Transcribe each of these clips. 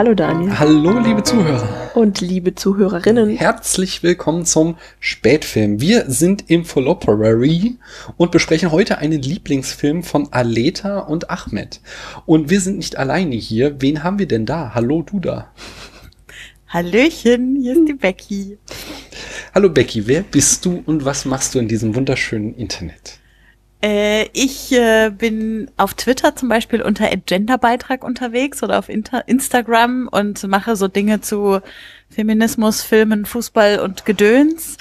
Hallo Daniel. Hallo liebe Zuhörer. Und liebe Zuhörerinnen. Herzlich willkommen zum Spätfilm. Wir sind im Folloperary und besprechen heute einen Lieblingsfilm von Aleta und Ahmed. Und wir sind nicht alleine hier. Wen haben wir denn da? Hallo du da. Hallöchen, hier ist die Becky. Hallo Becky, wer bist du und was machst du in diesem wunderschönen Internet? Äh, ich äh, bin auf Twitter zum Beispiel unter Genderbeitrag unterwegs oder auf Inter Instagram und mache so Dinge zu Feminismus, Filmen, Fußball und Gedöns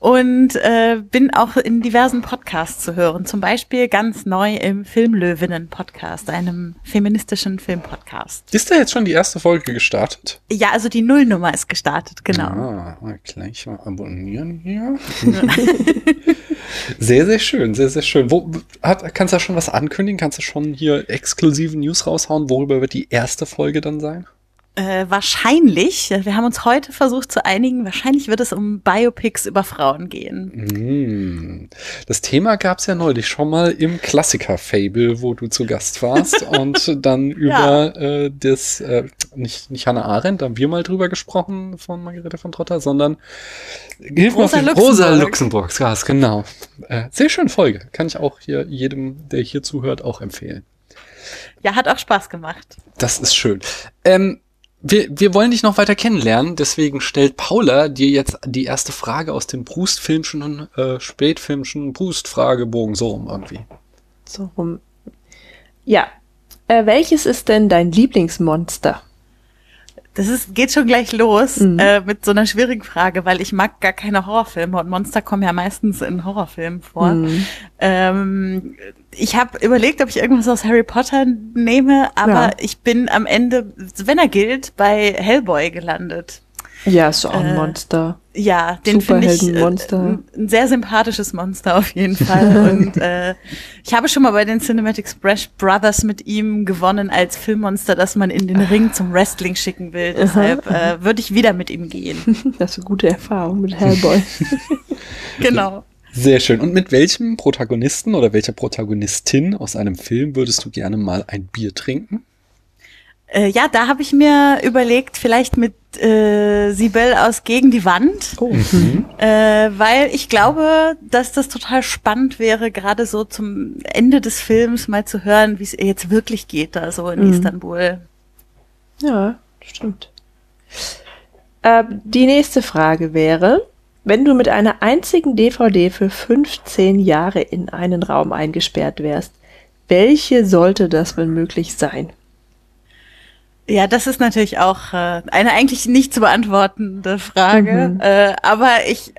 und äh, bin auch in diversen Podcasts zu hören. Zum Beispiel ganz neu im Filmlöwinnen-Podcast, einem feministischen Filmpodcast. Ist da jetzt schon die erste Folge gestartet? Ja, also die Nullnummer ist gestartet, genau. Ah, mal gleich mal abonnieren hier. sehr, sehr schön, sehr, sehr schön. Wo, hat, kannst du da schon was ankündigen? Kannst du schon hier exklusive News raushauen? Worüber wird die erste Folge dann sein? Äh, wahrscheinlich, wir haben uns heute versucht zu einigen, wahrscheinlich wird es um Biopics über Frauen gehen. Mm. Das Thema gab es ja neulich schon mal im Klassiker-Fable, wo du zu Gast warst und dann über ja. äh, das, äh, nicht, nicht Hannah Arendt, da haben wir mal drüber gesprochen von Margarete von Trotter, sondern hilf Rosa mal Luxemburg. Rosa Luxemburgs, ja, genau. Äh, sehr schöne Folge, kann ich auch hier jedem, der hier zuhört, auch empfehlen. Ja, hat auch Spaß gemacht. Das ist schön. Ähm, wir, wir wollen dich noch weiter kennenlernen, deswegen stellt Paula dir jetzt die erste Frage aus dem Brustfilmschen äh, Spätfilmschen Brust-Fragebogen, so rum irgendwie. So rum. Ja. Äh, welches ist denn dein Lieblingsmonster? Das ist, geht schon gleich los mhm. äh, mit so einer schwierigen Frage, weil ich mag gar keine Horrorfilme und Monster kommen ja meistens in Horrorfilmen vor. Mhm. Ähm, ich habe überlegt, ob ich irgendwas aus Harry Potter nehme, aber ja. ich bin am Ende, wenn er gilt, bei Hellboy gelandet. Ja, ist auch ein äh, Monster. Ja, den finde ich äh, ein, sehr sympathisches Monster auf jeden Fall. Und äh, ich habe schon mal bei den Cinematic Splash Brothers mit ihm gewonnen als Filmmonster, dass man in den Ring zum Wrestling schicken will. Deshalb äh, würde ich wieder mit ihm gehen. Das ist eine gute Erfahrung mit Hellboy. genau. Sehr schön. Und mit welchem Protagonisten oder welcher Protagonistin aus einem Film würdest du gerne mal ein Bier trinken? Äh, ja, da habe ich mir überlegt, vielleicht mit äh, Sibel aus Gegen die Wand, oh. mhm. äh, weil ich glaube, dass das total spannend wäre, gerade so zum Ende des Films mal zu hören, wie es jetzt wirklich geht da so in mhm. Istanbul. Ja, stimmt. Äh, die nächste Frage wäre, wenn du mit einer einzigen DVD für 15 Jahre in einen Raum eingesperrt wärst, welche sollte das wenn möglich sein? Ja, das ist natürlich auch äh, eine eigentlich nicht zu beantwortende Frage. Mhm. Äh, aber ich,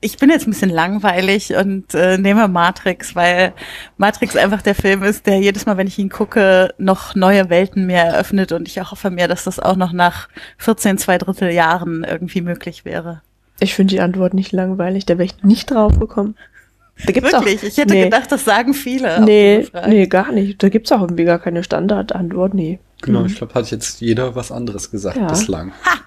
ich bin jetzt ein bisschen langweilig und äh, nehme Matrix, weil Matrix einfach der Film ist, der jedes Mal, wenn ich ihn gucke, noch neue Welten mir eröffnet und ich hoffe mir, dass das auch noch nach 14, zwei Drittel Jahren irgendwie möglich wäre. Ich finde die Antwort nicht langweilig, da wäre ich nicht drauf gekommen. Da gibt's Wirklich? Auch, ich hätte nee. gedacht, das sagen viele. Nee, nee, gar nicht. Da gibt's auch irgendwie gar keine Standardantwort, nee. Genau, mhm. ich glaube, hat jetzt jeder was anderes gesagt ja. bislang. Ha!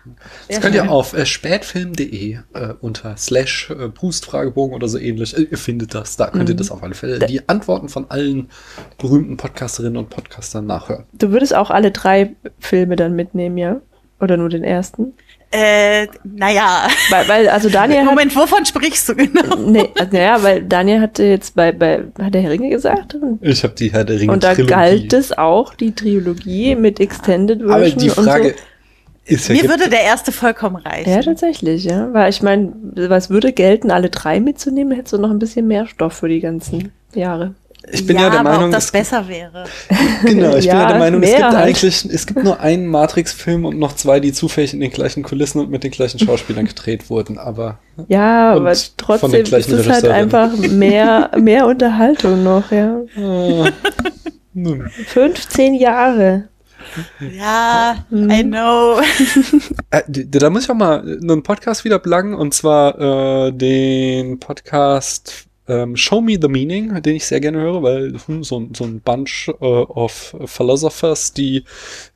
Das könnt ihr auf äh, spätfilm.de äh, unter slash äh, Brustfragebogen oder so ähnlich, äh, ihr findet das, da könnt mhm. ihr das auf alle Fälle die Antworten von allen berühmten Podcasterinnen und Podcastern nachhören. Du würdest auch alle drei Filme dann mitnehmen, ja? Oder nur den ersten? Äh, naja. Weil, weil, also Daniel hat, Moment, wovon sprichst du genau? Nee, also, naja, weil Daniel hatte jetzt bei, bei Herr der Ringe gesagt. Ich habe die Herr der Ringe Und da Trilogie. galt es auch, die Trilogie mit Extended Version Aber die Frage so. ist ja... Mir würde der erste vollkommen reichen. Ja, tatsächlich, ja. Weil ich meine, was würde gelten, alle drei mitzunehmen, hättest du noch ein bisschen mehr Stoff für die ganzen Jahre. Ich bin ja, ja der aber Meinung, ob das besser wäre. Genau, ich ja, bin ja der Meinung, es gibt halt. eigentlich, es gibt nur einen Matrix-Film und noch zwei, die zufällig in den gleichen Kulissen und mit den gleichen Schauspielern gedreht wurden, aber. Ja, aber trotzdem ist es halt einfach mehr, mehr Unterhaltung noch, ja. Ah, 15 Jahre. Ja. I know. Äh, da muss ich auch mal einen Podcast wieder pluggen und zwar äh, den Podcast ähm, Show Me the Meaning, den ich sehr gerne höre, weil hm, so, so ein Bunch äh, of Philosophers, die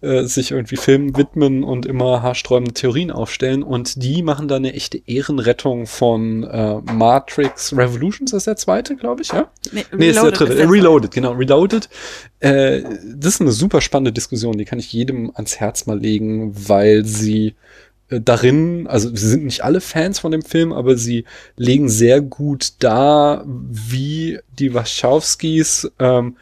äh, sich irgendwie Filmen widmen und immer haarsträubende Theorien aufstellen und die machen da eine echte Ehrenrettung von äh, Matrix Revolutions, ist der zweite, glaube ich, ja? Nee, nee ist der dritte. Ist der Reloaded, genau, Reloaded. Äh, das ist eine super spannende Diskussion, die kann ich jedem ans Herz mal legen, weil sie darin, also sie sind nicht alle Fans von dem Film, aber sie legen sehr gut dar, wie die Wachowskis ähm,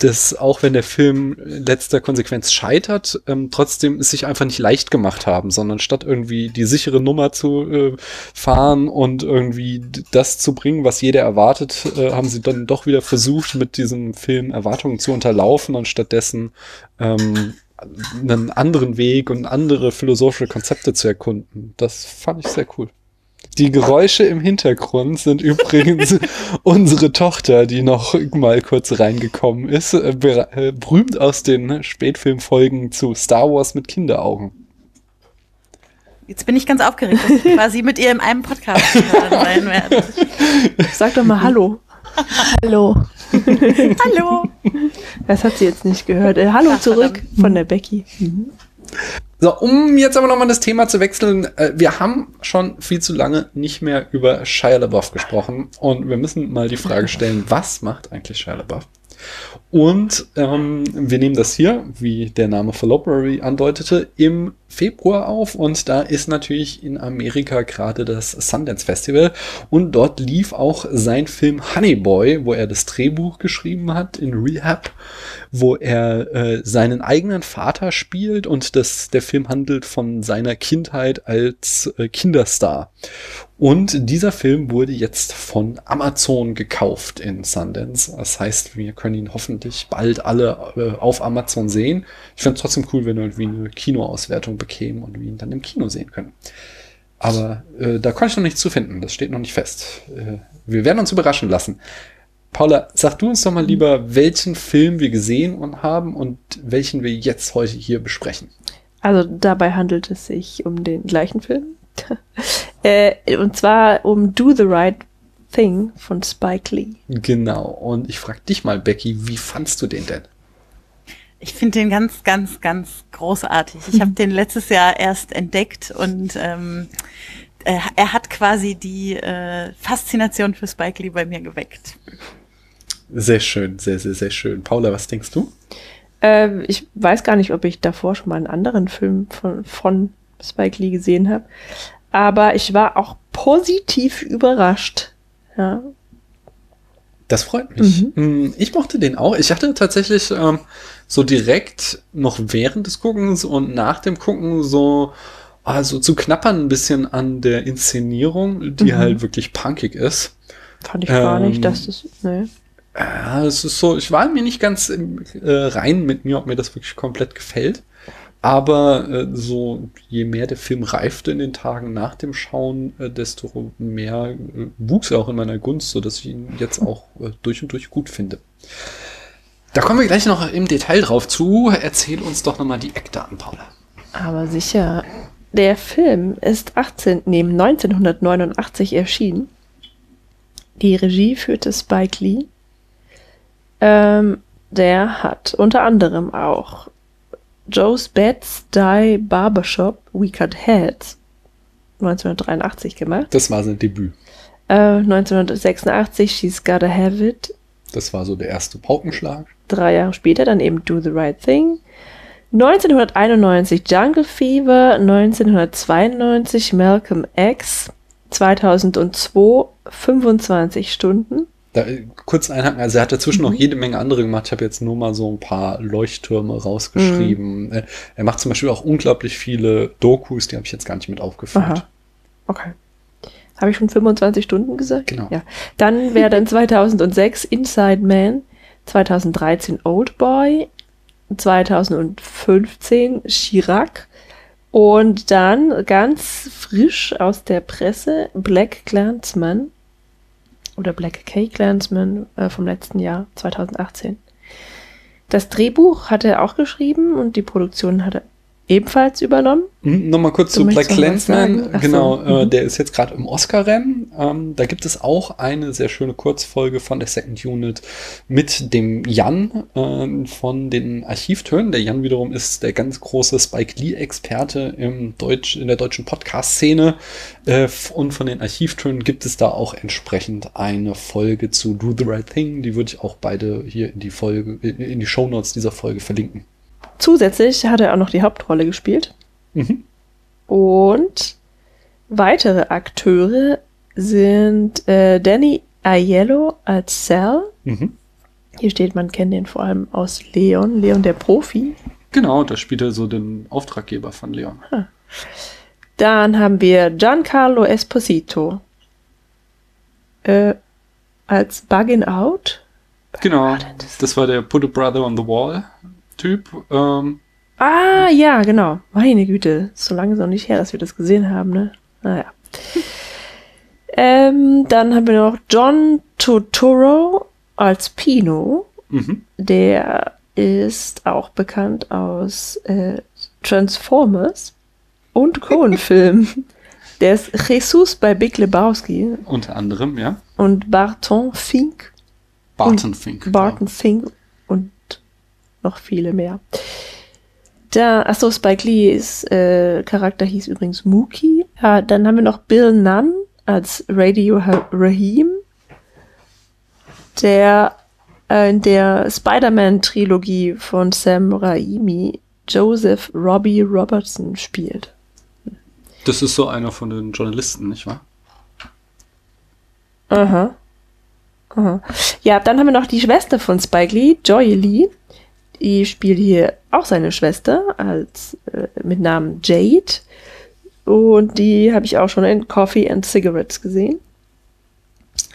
das, auch wenn der Film letzter Konsequenz scheitert, ähm, trotzdem es sich einfach nicht leicht gemacht haben, sondern statt irgendwie die sichere Nummer zu äh, fahren und irgendwie das zu bringen, was jeder erwartet, äh, haben sie dann doch wieder versucht, mit diesem Film Erwartungen zu unterlaufen und stattdessen ähm, einen anderen Weg und andere philosophische Konzepte zu erkunden. Das fand ich sehr cool. Die Geräusche im Hintergrund sind übrigens unsere Tochter, die noch mal kurz reingekommen ist, äh, äh, berühmt aus den Spätfilmfolgen zu Star Wars mit Kinderaugen. Jetzt bin ich ganz aufgeregt, dass ich quasi mit ihr in einem Podcast sein werde. Sag doch mal Hallo. Hallo. Hallo. Das hat sie jetzt nicht gehört. Äh, hallo Ach, zurück verdammt. von der Becky. Mhm. So, um jetzt aber nochmal das Thema zu wechseln. Äh, wir haben schon viel zu lange nicht mehr über Shia LaBeouf gesprochen und wir müssen mal die Frage stellen, was macht eigentlich Shia LaBeouf? Und ähm, wir nehmen das hier, wie der Name Fallopery andeutete, im Februar auf und da ist natürlich in Amerika gerade das Sundance Festival und dort lief auch sein Film Honey Boy, wo er das Drehbuch geschrieben hat in Rehab, wo er äh, seinen eigenen Vater spielt und das, der Film handelt von seiner Kindheit als äh, Kinderstar. Und dieser Film wurde jetzt von Amazon gekauft in Sundance. Das heißt, wir können ihn hoffentlich bald alle äh, auf Amazon sehen. Ich finde es trotzdem cool, wenn wir irgendwie eine Kinoauswertung bekämen und wir ihn dann im Kino sehen können. Aber äh, da kann ich noch nichts zu finden. Das steht noch nicht fest. Äh, wir werden uns überraschen lassen. Paula, sag du uns doch mal lieber, welchen Film wir gesehen und haben und welchen wir jetzt heute hier besprechen. Also dabei handelt es sich um den gleichen Film. äh, und zwar um Do the Right Thing von Spike Lee. Genau. Und ich frage dich mal, Becky, wie fandst du den denn? Ich finde den ganz, ganz, ganz großartig. Ich habe den letztes Jahr erst entdeckt und ähm, äh, er hat quasi die äh, Faszination für Spike Lee bei mir geweckt. Sehr schön, sehr, sehr, sehr schön. Paula, was denkst du? Äh, ich weiß gar nicht, ob ich davor schon mal einen anderen Film von, von Spike Lee gesehen habe. Aber ich war auch positiv überrascht. Ja. Das freut mich. Mhm. Hm, ich mochte den auch. Ich hatte tatsächlich ähm, so direkt noch während des Guckens und nach dem Gucken so also zu knappern ein bisschen an der Inszenierung, die mhm. halt wirklich punkig ist. Fand ich ähm, gar nicht, ähm, dass das, ne. Ja, es ist so, ich war mir nicht ganz äh, rein mit mir, ob mir das wirklich komplett gefällt. Aber äh, so, je mehr der Film reifte in den Tagen nach dem Schauen, äh, desto mehr äh, wuchs er auch in meiner Gunst, so dass ich ihn jetzt auch äh, durch und durch gut finde. Da kommen wir gleich noch im Detail drauf zu. Erzähl uns doch nochmal die Eckdaten, Paula. Aber sicher. Der Film ist 18, neben 1989 erschienen. Die Regie führte Spike Lee. Ähm, der hat unter anderem auch Joe's Beds Die Barbershop We Cut Heads 1983 gemacht. Das war sein Debüt. Äh, 1986 She's Gotta Have It. Das war so der erste Paukenschlag. Drei Jahre später dann eben Do the Right Thing. 1991 Jungle Fever, 1992 Malcolm X, 2002 25 Stunden. Da, kurz einhaken, also er hat dazwischen mhm. noch jede Menge andere gemacht. Ich habe jetzt nur mal so ein paar Leuchttürme rausgeschrieben. Mhm. Er macht zum Beispiel auch unglaublich viele Dokus, die habe ich jetzt gar nicht mit aufgeführt. Aha. Okay. Habe ich schon 25 Stunden gesagt? Genau. Ja. Dann wäre dann 2006 Inside Man, 2013 Old Boy, 2015 Chirac und dann ganz frisch aus der Presse Black Clansman oder Black Cake Clansman äh, vom letzten Jahr, 2018. Das Drehbuch hat er auch geschrieben und die Produktion hat er ebenfalls übernommen. Hm, Nochmal kurz Du zu Black Clansman. sagen? Ach so, Genau, äh, mhm. der ist jetzt gerade im Oscar-Rennen. Ähm, da gibt es auch eine sehr schöne Kurzfolge von der Second Unit mit dem Jan ähm, von den Archivtönen. Der Jan wiederum ist der ganz große Spike Lee-Experte im Deutsch, in der deutschen Podcast-Szene. Äh, und von den Archivtönen gibt es da auch entsprechend eine Folge zu Do the Right Thing. Die würde ich auch beide hier in die Folge, in die Shownotes dieser Folge verlinken. Zusätzlich hat er auch noch die Hauptrolle gespielt. Mhm. Und weitere Akteure sind äh, Danny Aiello als Sal. Mhm. Hier steht, man kennt den vor allem aus Leon, Leon der Profi. Genau, da spielt er so den Auftraggeber von Leon. Dann haben wir Giancarlo Esposito äh, als Buggin' Out. Genau, das? das war der Put a Brother on the Wall Typ. Ähm, Ah, ja, genau. Meine Güte, so lange ist noch nicht her, dass wir das gesehen haben, ne? Naja. ähm, dann haben wir noch John Turturro als Pino. mhm. Der ist auch bekannt aus äh, Transformers und Cohen-Film. Der ist Jesus bei Big Lebowski Unter anderem, ja. und Barton Fink Barton Fink. Barton Fink und noch viele mehr. Da, achso, Spike Lee's äh, Charakter hieß übrigens Mookie. Ja, dann haben wir noch Bill Nunn als Radio Rahim, der äh, in der Spider-Man-Trilogie von Sam Raimi Joseph Robbie Robertson spielt. Das ist so einer von den Journalisten, nicht wahr? Aha. Aha. Ja, dann haben wir noch die Schwester von Spike Lee, Joy Lee. Die spielt hier auch seine Schwester als äh, mit Namen Jade. Und die habe ich auch schon in Coffee and Cigarettes gesehen.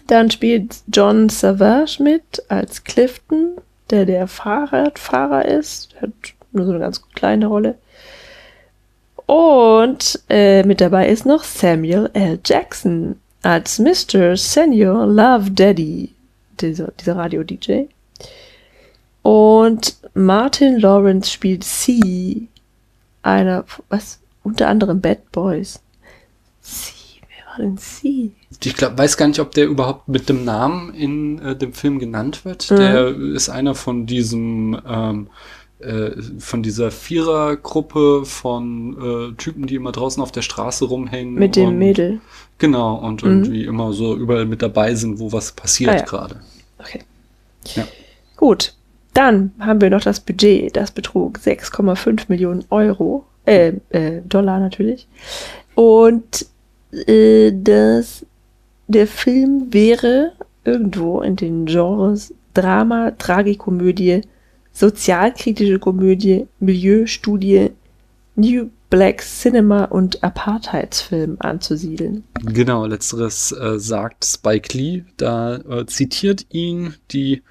Dann spielt John Savage mit als Clifton, der der Fahrradfahrer ist. Hat nur so eine ganz kleine Rolle. Und äh, mit dabei ist noch Samuel L. Jackson als Mr. Senior Love Daddy, dieser, dieser Radio-DJ. Und Martin Lawrence spielt C, einer, was, unter anderem Bad Boys. C, wer war denn C? Ich glaub, weiß gar nicht, ob der überhaupt mit dem Namen in äh, dem Film genannt wird. Mhm. Der ist einer von diesem, ähm, äh, von dieser Vierergruppe von äh, Typen, die immer draußen auf der Straße rumhängen. Mit dem und, Mädel. Genau, und Mhm. irgendwie immer so überall mit dabei sind, wo was passiert Ah, ja. gerade. Okay. Ja. Gut. Dann haben wir noch das Budget. Das betrug 6,5 Millionen Euro. Äh, äh, Dollar natürlich. Und äh, das, der Film wäre irgendwo in den Genres Drama, Tragikomödie, sozialkritische Komödie, Milieustudie, New Black Cinema und Apartheidsfilm anzusiedeln. Genau, letzteres äh, sagt Spike Lee. Da äh, zitiert ihn die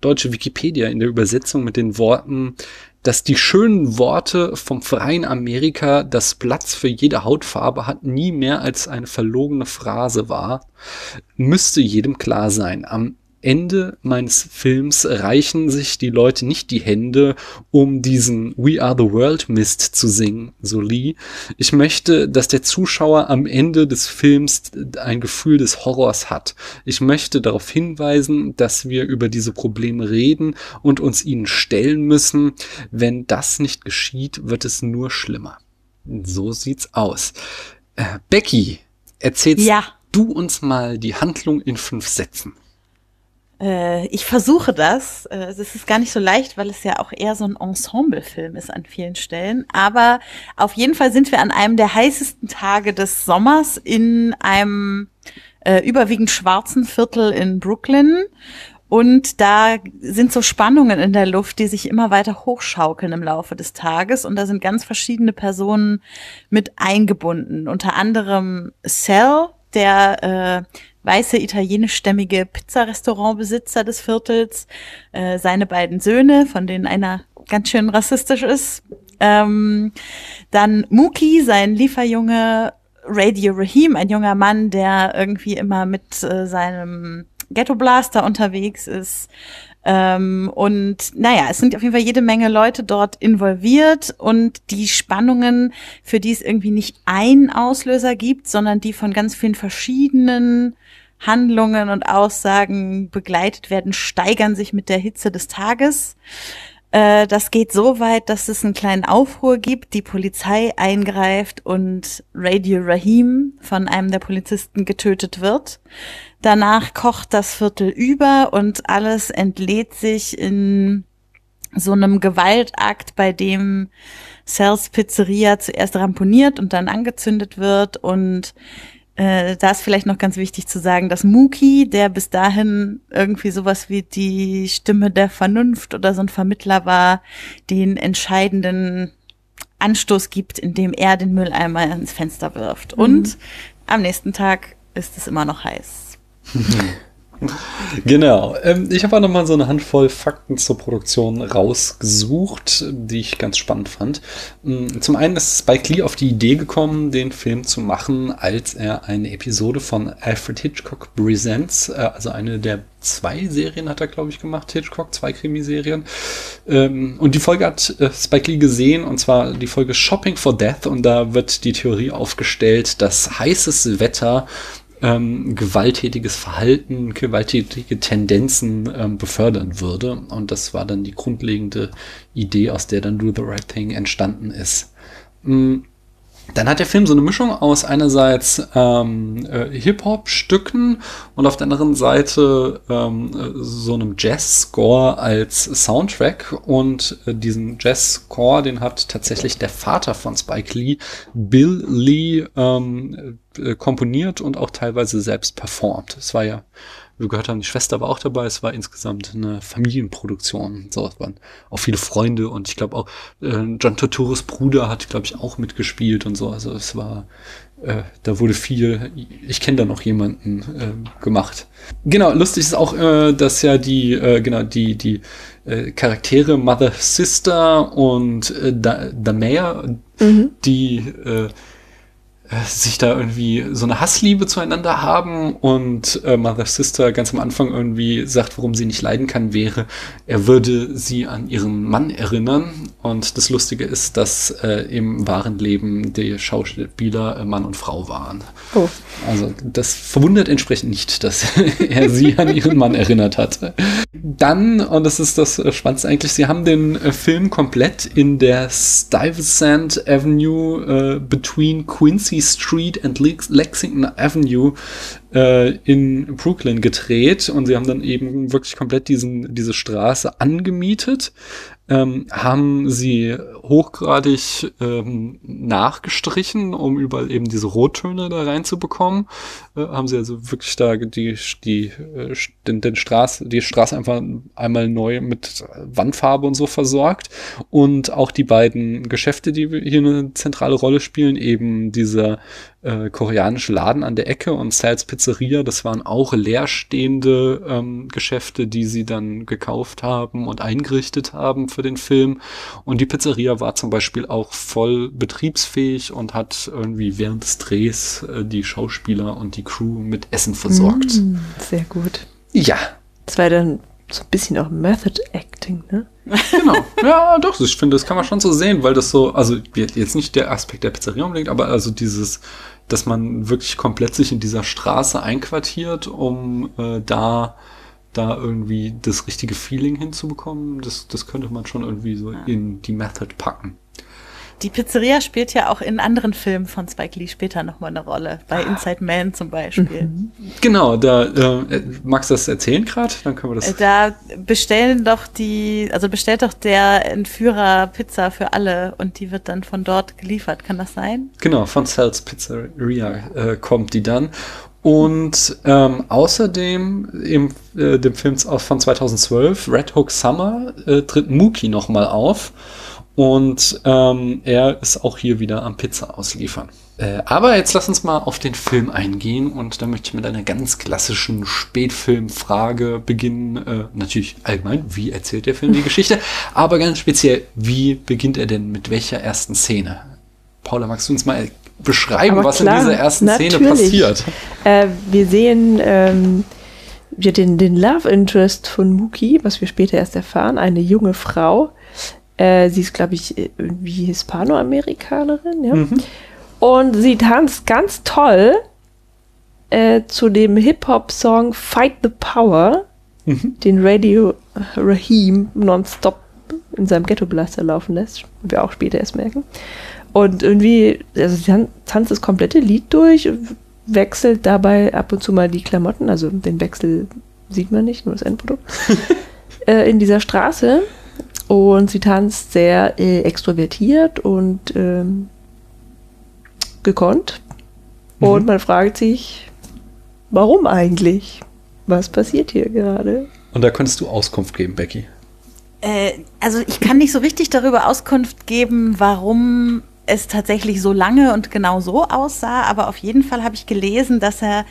deutsche Wikipedia in der Übersetzung mit den Worten, dass die schönen Worte vom freien Amerika, das Platz für jede Hautfarbe hat, nie mehr als eine verlogene Phrase war, müsste jedem klar sein. Am Ende meines Films reichen sich die Leute nicht die Hände, um diesen We Are the World Mist zu singen, so Lee. Ich möchte, dass der Zuschauer am Ende des Films ein Gefühl des Horrors hat. Ich möchte darauf hinweisen, dass wir über diese Probleme reden und uns ihnen stellen müssen. Wenn das nicht geschieht, wird es nur schlimmer. So sieht's aus. Äh, Becky, erzählst Ja. du uns mal die Handlung in fünf Sätzen. Äh, ich versuche das. Äh, Es ist gar nicht so leicht, weil es ja auch eher so ein Ensemblefilm ist an vielen Stellen. Aber auf jeden Fall sind wir an einem der heißesten Tage des Sommers in einem äh, überwiegend schwarzen Viertel in Brooklyn. Und da sind so Spannungen in der Luft, die sich immer weiter hochschaukeln im Laufe des Tages. Und da sind ganz verschiedene Personen mit eingebunden. Unter anderem Sal, der äh, weiße italienischstämmige Pizzarestaurantbesitzer des Viertels, äh, seine beiden Söhne, von denen einer ganz schön rassistisch ist. Ähm, dann Muki, sein Lieferjunge, Radio Rahim, ein junger Mann, der irgendwie immer mit äh, seinem Ghetto Blaster unterwegs ist. Ähm, und naja, es sind auf jeden Fall jede Menge Leute dort involviert und die Spannungen, für die es irgendwie nicht einen Auslöser gibt, sondern die von ganz vielen verschiedenen Handlungen und Aussagen begleitet werden, steigern sich mit der Hitze des Tages. Äh, das geht so weit, dass es einen kleinen Aufruhr gibt, die Polizei eingreift und Radio Rahim von einem der Polizisten getötet wird. Danach kocht das Viertel über und alles entlädt sich in so einem Gewaltakt, bei dem Cells Pizzeria zuerst ramponiert und dann angezündet wird und äh, da ist vielleicht noch ganz wichtig zu sagen, dass Muki, der bis dahin irgendwie sowas wie die Stimme der Vernunft oder so ein Vermittler war, den entscheidenden Anstoß gibt, indem er den Mülleimer ins Fenster wirft. Mhm. Und am nächsten Tag ist es immer noch heiß. Genau. Ähm, ich habe auch nochmal so eine Handvoll Fakten zur Produktion rausgesucht, die ich ganz spannend fand. Mm, zum einen ist Spike Lee auf die Idee gekommen, den Film zu machen, als er eine Episode von Alfred Hitchcock Presents, äh, also eine der zwei Serien hat er, glaube ich, gemacht, Hitchcock, zwei Krimiserien. Ähm, und die Folge hat äh, Spike Lee gesehen, und zwar die Folge Shopping for Death, und da wird die Theorie aufgestellt, dass heißes Wetter ähm, gewalttätiges Verhalten, gewalttätige Tendenzen ähm, befördern würde. Und das war dann die grundlegende Idee, aus der dann Do the Right Thing entstanden ist. Mhm. Dann hat der Film so eine Mischung aus einerseits ähm, äh, Hip-Hop-Stücken und auf der anderen Seite ähm, so einem Jazz-Score als Soundtrack. Und äh, diesen Jazz-Score, den hat tatsächlich der Vater von Spike Lee, Bill Lee, ähm, äh, komponiert und auch teilweise selbst performt. Es war ja wir gehört haben, die Schwester war auch dabei. Es war insgesamt eine Familienproduktion. So, es waren auch viele Freunde und ich glaube auch äh, John Turturros Bruder hat, glaube ich, auch mitgespielt und so. Also es war, äh, da wurde viel, ich kenne da noch jemanden äh, gemacht. Genau, lustig ist auch, äh, dass ja die, äh, genau, die, die äh, Charaktere Mother Sister und äh, da, Damea, mhm. die äh, sich da irgendwie so eine Hassliebe zueinander haben und äh, Mother Sister ganz am Anfang irgendwie sagt, warum sie nicht leiden kann, wäre, er würde sie an ihren Mann erinnern. Und das Lustige ist, dass äh, im wahren Leben die Schauspieler äh, Mann und Frau waren. Oh. Also das verwundert entsprechend nicht, dass er sie an ihren Mann erinnert hat. Dann, und das ist das Spannendste eigentlich, sie haben den äh, Film komplett in der Stuyvesant Avenue äh, between Quincy Street and Lexington Avenue äh, in Brooklyn gedreht und sie haben dann eben wirklich komplett diesen, diese Straße angemietet ähm, haben sie hochgradig ähm, nachgestrichen, um überall eben diese Rottöne da reinzubekommen. Haben sie also wirklich da die, die, äh, den, den Straße, die Straße einfach einmal neu mit Wandfarbe und so versorgt. Und auch die beiden Geschäfte, die hier eine zentrale Rolle spielen, eben dieser äh, koreanische Laden an der Ecke und Sal's Pizzeria, das waren auch leerstehende ähm, Geschäfte, die sie dann gekauft haben und eingerichtet haben für den Film. Und die Pizzeria war zum Beispiel auch voll betriebsfähig und hat irgendwie während des Drehs äh, die Schauspieler und die Crew mit Essen versorgt. Mm, sehr gut. Ja. Das war dann so ein bisschen auch Method Acting, ne? Genau. Ja, doch, ich finde, das kann man schon so sehen, weil das so, also jetzt nicht der Aspekt der Pizzeria unbedingt, aber also dieses dass man wirklich komplett sich in dieser Straße einquartiert, um äh, da da irgendwie das richtige Feeling hinzubekommen, das, das könnte man schon irgendwie so ja. in die Method packen. Die Pizzeria spielt ja auch in anderen Filmen von Spike Lee später nochmal eine Rolle. Bei ah. Inside Man zum Beispiel. Mhm. Genau, da äh, magst du das erzählen gerade? Dann können wir das. Äh, da bestellen doch die, also bestellt doch der Entführer Pizza für alle und die wird dann von dort geliefert. Kann das sein? Genau, von Sal's Pizzeria äh, kommt die dann. Und ähm, außerdem im äh, dem Film von 2012, Red Hook Summer, äh, tritt Mookie nochmal auf. Und ähm, er ist auch hier wieder am Pizza ausliefern. Äh, aber jetzt lass uns mal auf den Film eingehen und da möchte ich mit einer ganz klassischen Spätfilmfrage beginnen. Äh, natürlich allgemein, wie erzählt der Film die Geschichte? Aber ganz speziell, wie beginnt er denn mit welcher ersten Szene? Paula, magst du uns mal beschreiben, was klar, in dieser ersten natürlich. Szene passiert? Äh, wir sehen ähm, wir den, den Love Interest von Muki, was wir später erst erfahren, eine junge Frau. Äh, sie ist, glaube ich, irgendwie Hispanoamerikanerin, ja. Mhm. Und sie tanzt ganz toll äh, zu dem Hip-Hop-Song Fight the Power, mhm. den Radio Rahim nonstop in seinem Ghetto-Blaster laufen lässt, wir auch später erst merken. Und irgendwie, also sie tanzt das komplette Lied durch, wechselt dabei ab und zu mal die Klamotten, also den Wechsel sieht man nicht, nur das Endprodukt, äh, in dieser Straße. Und sie tanzt sehr äh, extrovertiert und ähm, gekonnt. Mhm. Und man fragt sich, warum eigentlich? Was passiert hier gerade? Und da könntest du Auskunft geben, Becky. Äh, also ich kann nicht so richtig darüber Auskunft geben, warum es tatsächlich so lange und genau so aussah, aber auf jeden Fall habe ich gelesen, dass er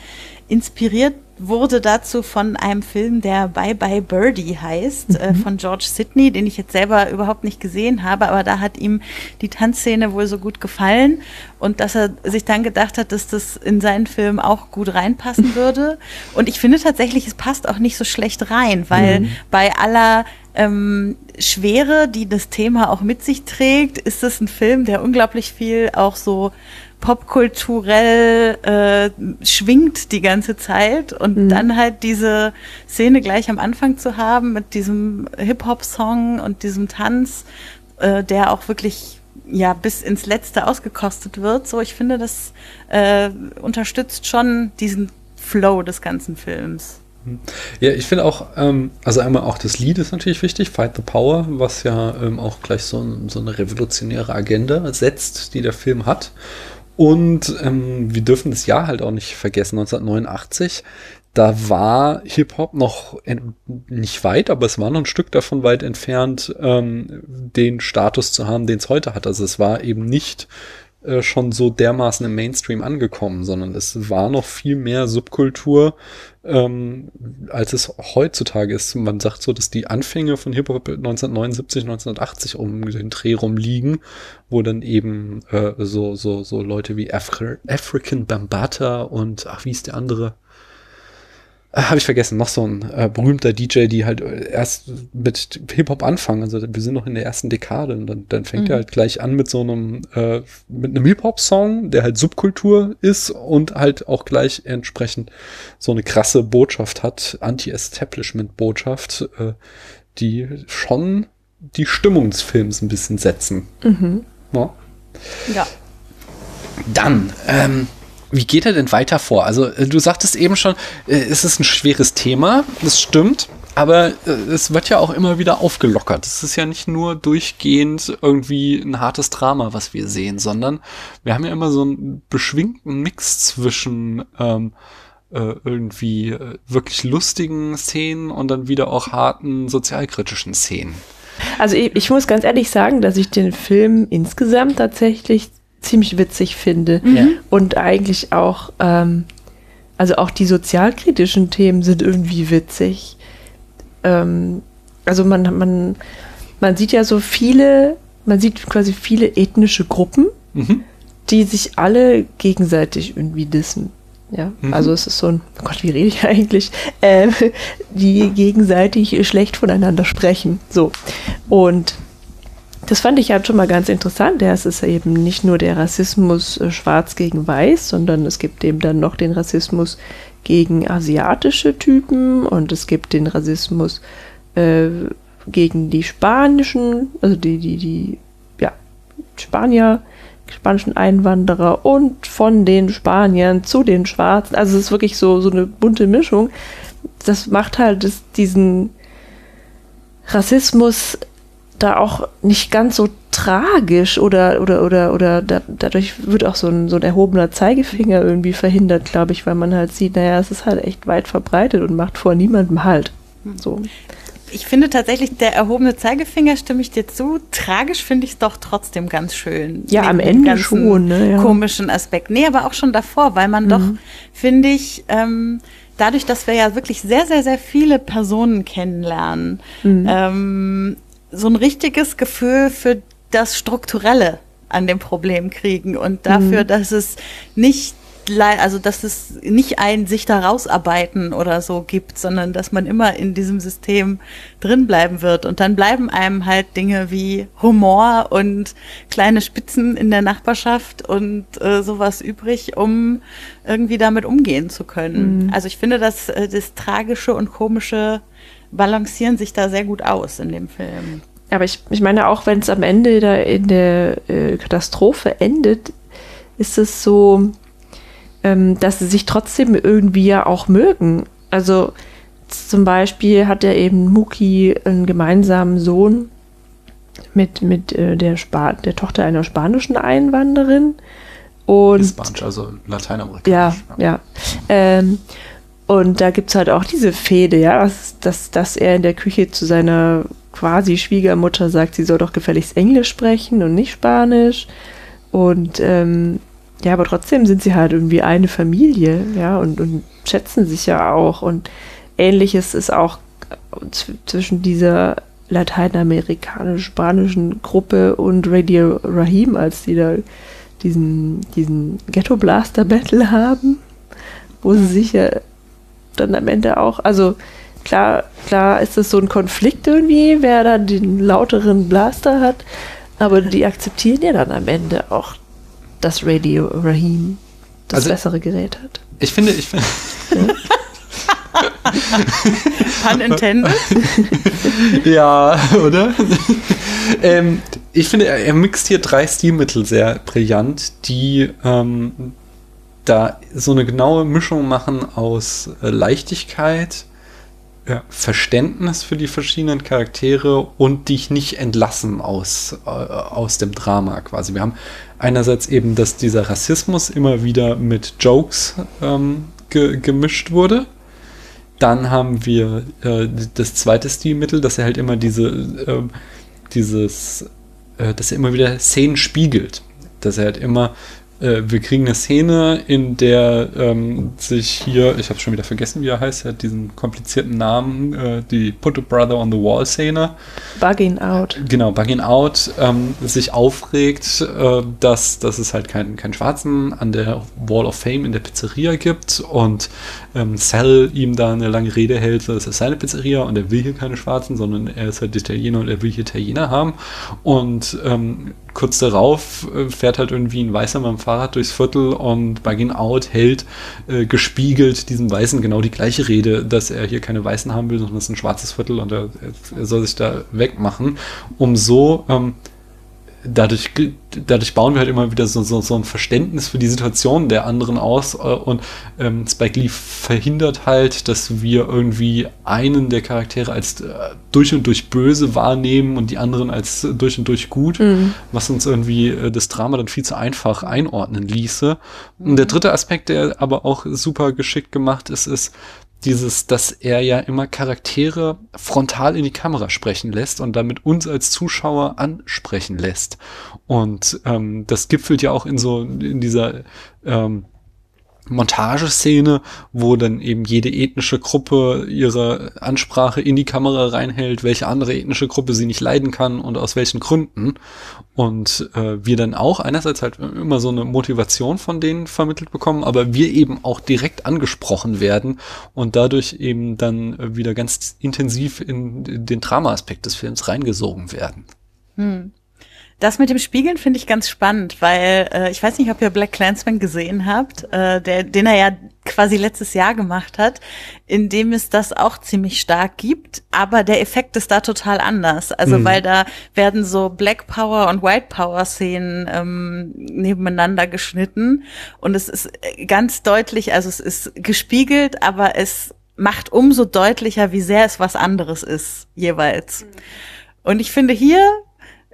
inspiriert wurde dazu von einem Film, der Bye Bye Birdie heißt, äh, mhm. äh, von George Sidney, den ich jetzt selber überhaupt nicht gesehen habe, aber da hat ihm die Tanzszene wohl so gut gefallen und dass er sich dann gedacht hat, dass das in seinen Film auch gut reinpassen würde. Und ich finde tatsächlich, es passt auch nicht so schlecht rein, weil mhm. bei aller ähm, Schwere, die das Thema auch mit sich trägt, ist es ein Film, der unglaublich viel auch so popkulturell äh, schwingt die ganze Zeit und mhm. dann halt diese Szene gleich am Anfang zu haben mit diesem Hip-Hop-Song und diesem Tanz, äh, der auch wirklich ja bis ins Letzte ausgekostet wird. So, ich finde, das äh, unterstützt schon diesen Flow des ganzen Films. Ja, ich finde auch, ähm, also einmal auch das Lied ist natürlich wichtig, Fight the Power, was ja ähm, auch gleich so, so eine revolutionäre Agenda setzt, die der Film hat. Und ähm, wir dürfen das Jahr halt auch nicht vergessen, 1989. Da war Hip-Hop noch nicht weit, aber es war noch ein Stück davon weit entfernt, ähm, den Status zu haben, den es heute hat. Also es war eben nicht äh, schon so dermaßen im Mainstream angekommen, sondern es war noch viel mehr Subkultur, ähm, als es heutzutage ist. Man sagt so, dass die Anfänge von Hip-Hop 1979, 1980 um den Dreh rum liegen, wo dann eben äh, so, so, so Leute wie Afri African Bambata und, ach, wie ist der andere? Äh, Habe ich vergessen, noch so ein äh, berühmter DJ, die halt äh, erst mit Hip-Hop anfangen. Also wir sind noch in der ersten Dekade und dann, dann fängt mhm. er halt gleich an mit so einem, äh, mit einem Hip-Hop-Song, der halt Subkultur ist und halt auch gleich entsprechend so eine krasse Botschaft hat, Anti-Establishment-Botschaft, äh, die schon die Stimmung des Films ein bisschen setzen. Mhm. Ja. ja. Dann, ähm, wie geht er denn weiter vor? Also, äh, du sagtest eben schon, äh, es ist ein schweres Thema, das stimmt. Aber äh, es wird ja auch immer wieder aufgelockert. Es ist ja nicht nur durchgehend irgendwie ein hartes Drama, was wir sehen, sondern wir haben ja immer so einen beschwingten Mix zwischen ähm, äh, irgendwie äh, wirklich lustigen Szenen und dann wieder auch harten sozialkritischen Szenen. Also ich, ich muss ganz ehrlich sagen, dass ich den Film insgesamt tatsächlich ziemlich witzig finde. Mhm. Und eigentlich auch, ähm, also auch die sozialkritischen Themen sind irgendwie witzig. Ähm, also man, man, man sieht ja so viele, man sieht quasi viele ethnische Gruppen, mhm. die sich alle gegenseitig irgendwie dissen. Ja, mhm. also es ist so ein, oh Gott, wie rede ich eigentlich? Ähm, die gegenseitig schlecht voneinander sprechen. So. Und das fand ich halt schon mal ganz interessant. Ja, es ist eben nicht nur der Rassismus äh, schwarz gegen weiß, sondern es gibt eben dann noch den Rassismus gegen asiatische Typen und es gibt den Rassismus äh, gegen die spanischen, also die, die, die, ja, Spanier, spanischen Einwanderer und von den Spaniern zu den Schwarzen. Also es ist wirklich so, so eine bunte Mischung. Das macht halt das, diesen Rassismus da auch nicht ganz so tragisch oder oder oder oder da, dadurch wird auch so ein, so ein erhobener Zeigefinger irgendwie verhindert, glaube ich, weil man halt sieht, naja, es ist halt echt weit verbreitet und macht vor niemandem halt. Hm. So. Ich finde tatsächlich, der erhobene Zeigefinger, stimme ich dir zu. Tragisch finde ich es doch trotzdem ganz schön. Ja, am Ende schon. Ne, ja. Komischen Aspekt. Nee, aber auch schon davor, weil man mhm. doch, finde ich, ähm, dadurch, dass wir ja wirklich sehr, sehr, sehr viele Personen kennenlernen, mhm. ähm, so ein richtiges Gefühl für das Strukturelle an dem Problem kriegen und dafür, mhm. dass es nicht also dass es nicht ein sich da rausarbeiten oder so gibt, sondern dass man immer in diesem System drin bleiben wird. Und dann bleiben einem halt Dinge wie Humor und kleine Spitzen in der Nachbarschaft und äh, sowas übrig, um irgendwie damit umgehen zu können. Mhm. Also ich finde, dass äh, das Tragische und Komische balancieren sich da sehr gut aus in dem Film. Aber ich, ich meine, auch wenn es am Ende da in der äh, Katastrophe endet, ist es so, ähm, dass sie sich trotzdem irgendwie ja auch mögen. Also zum Beispiel hat er eben Muki einen gemeinsamen Sohn mit, mit äh, der, Spa der Tochter einer spanischen Einwanderin. Und, Spanisch, also Lateinamerikanisch. Ja, ja. ja. Ähm, und da gibt es halt auch diese Fehde, ja, dass, dass, dass er in der Küche zu seiner quasi Schwiegermutter sagt, sie soll doch gefälligst Englisch sprechen und nicht Spanisch. Und ähm, ja, aber trotzdem sind sie halt irgendwie eine Familie, ja, und, und schätzen sich ja auch. Und ähnliches ist auch zwischen dieser lateinamerikanisch-spanischen Gruppe und Radio Rahim, als die da diesen, diesen Ghetto-Blaster-Battle haben, wo sie sich ja dann am Ende auch, also klar, klar ist es so ein Konflikt irgendwie, wer da den lauteren Blaster hat, aber die akzeptieren ja dann am Ende auch, dass Radio Rahim das also, bessere Gerät hat. Ich finde, ich finde. Pun intended? ja, oder? ähm, ich finde, er, er mixt hier drei Stilmittel sehr brillant, die ähm, da so eine genaue Mischung machen aus äh, Leichtigkeit, ja, Verständnis für die verschiedenen Charaktere und dich nicht entlassen aus, äh, aus dem Drama quasi. Wir haben einerseits eben, dass dieser Rassismus immer wieder mit Jokes ähm, ge gemischt wurde. Dann haben wir äh, das zweite Stilmittel, dass er halt immer diese, äh, dieses, dass er immer wieder Szenen spiegelt. Dass er halt immer äh, wir kriegen eine Szene, in der ähm, sich hier, ich habe schon wieder vergessen, wie er heißt, er hat diesen komplizierten Namen, äh, die Put a Brother on the Wall Szene. Bugging Out. Genau, Bugging Out, ähm, sich aufregt, äh, dass, dass es halt keinen kein Schwarzen an der Wall of Fame in der Pizzeria gibt und ähm, Sal ihm da eine lange Rede hält, das ist seine Pizzeria und er will hier keine Schwarzen, sondern er ist halt Italiener und er will hier Italiener haben und ähm, kurz darauf äh, fährt halt irgendwie ein Weißer mit dem Fahrrad durchs Viertel und Bugging Out hält äh, gespiegelt diesem Weißen genau die gleiche Rede, dass er hier keine Weißen haben will, sondern es ist ein schwarzes Viertel und er, er soll sich da wegmachen, um so ähm, dadurch, dadurch bauen wir halt immer wieder so, so, so ein Verständnis für die Situation der anderen aus äh, und ähm, Spike Lee verhindert halt, dass wir irgendwie einen der Charaktere als äh, durch und durch böse wahrnehmen und die anderen als durch und durch gut, mhm. was uns irgendwie äh, das Drama dann viel zu einfach einordnen ließe. Und der dritte Aspekt, der aber auch super geschickt gemacht ist, ist, dieses, dass er ja immer Charaktere frontal in die Kamera sprechen lässt und damit uns als Zuschauer ansprechen lässt. Und ähm, das gipfelt ja auch in so in dieser ähm, Montageszene, wo dann eben jede ethnische Gruppe ihre Ansprache in die Kamera reinhält, welche andere ethnische Gruppe sie nicht leiden kann und aus welchen Gründen. Und äh, wir dann auch einerseits halt immer so eine Motivation von denen vermittelt bekommen, aber wir eben auch direkt angesprochen werden und dadurch eben dann wieder ganz intensiv in den Drama-Aspekt des Films reingesogen werden. Hm. Das mit dem Spiegeln finde ich ganz spannend, weil äh, ich weiß nicht, ob ihr Black Clansman gesehen habt, äh, der, den er ja quasi letztes Jahr gemacht hat, in dem es das auch ziemlich stark gibt, aber der Effekt ist da total anders. Also mhm. weil da werden so Black Power und White Power Szenen ähm, nebeneinander geschnitten und es ist äh, ganz deutlich, also es ist gespiegelt, aber es macht umso deutlicher, wie sehr es was anderes ist jeweils. Mhm. Und ich finde hier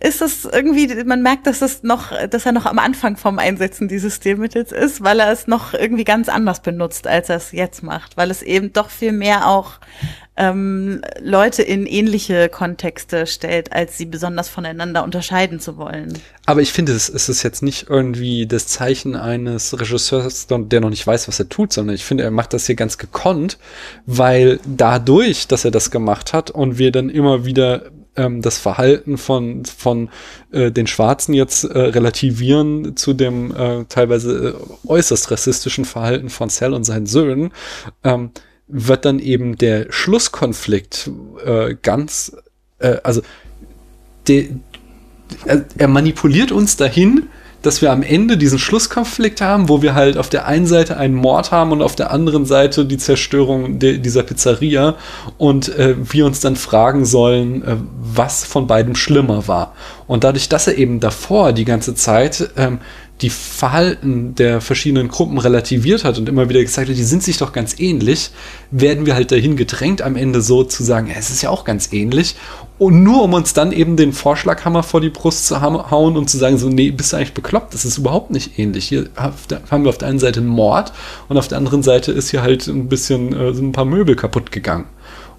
ist das irgendwie, man merkt, dass es noch, dass er noch am Anfang vom Einsetzen dieses Stilmittels ist, weil er es noch irgendwie ganz anders benutzt, als er es jetzt macht, weil es eben doch viel mehr auch ähm, Leute in ähnliche Kontexte stellt, als sie besonders voneinander unterscheiden zu wollen. Aber ich finde, es ist jetzt nicht irgendwie das Zeichen eines Regisseurs, der noch nicht weiß, was er tut, sondern ich finde, er macht das hier ganz gekonnt, weil dadurch, dass er das gemacht hat und wir dann immer wieder ähm, das Verhalten von, von äh, den Schwarzen jetzt äh, relativieren zu dem äh, teilweise äh, äußerst rassistischen Verhalten von Cell und seinen Söhnen, ähm, wird dann eben der Schlusskonflikt äh, ganz, äh, also de, er, er manipuliert uns dahin, dass wir am Ende diesen Schlusskonflikt haben, wo wir halt auf der einen Seite einen Mord haben und auf der anderen Seite die Zerstörung dieser Pizzeria und äh, wir uns dann fragen sollen, äh, was von beidem schlimmer war. Und dadurch, dass er eben davor die ganze Zeit ähm, die Verhalten der verschiedenen Gruppen relativiert hat und immer wieder gesagt hat, die sind sich doch ganz ähnlich, werden wir halt dahin gedrängt, am Ende so zu sagen, ja, es ist ja auch ganz ähnlich. Und nur um uns dann eben den Vorschlaghammer vor die Brust zu hauen und zu sagen, so, nee, bist du eigentlich bekloppt, das ist überhaupt nicht ähnlich. Hier haben wir auf der einen Seite einen Mord und auf der anderen Seite ist hier halt ein bisschen äh, so ein paar Möbel kaputt gegangen.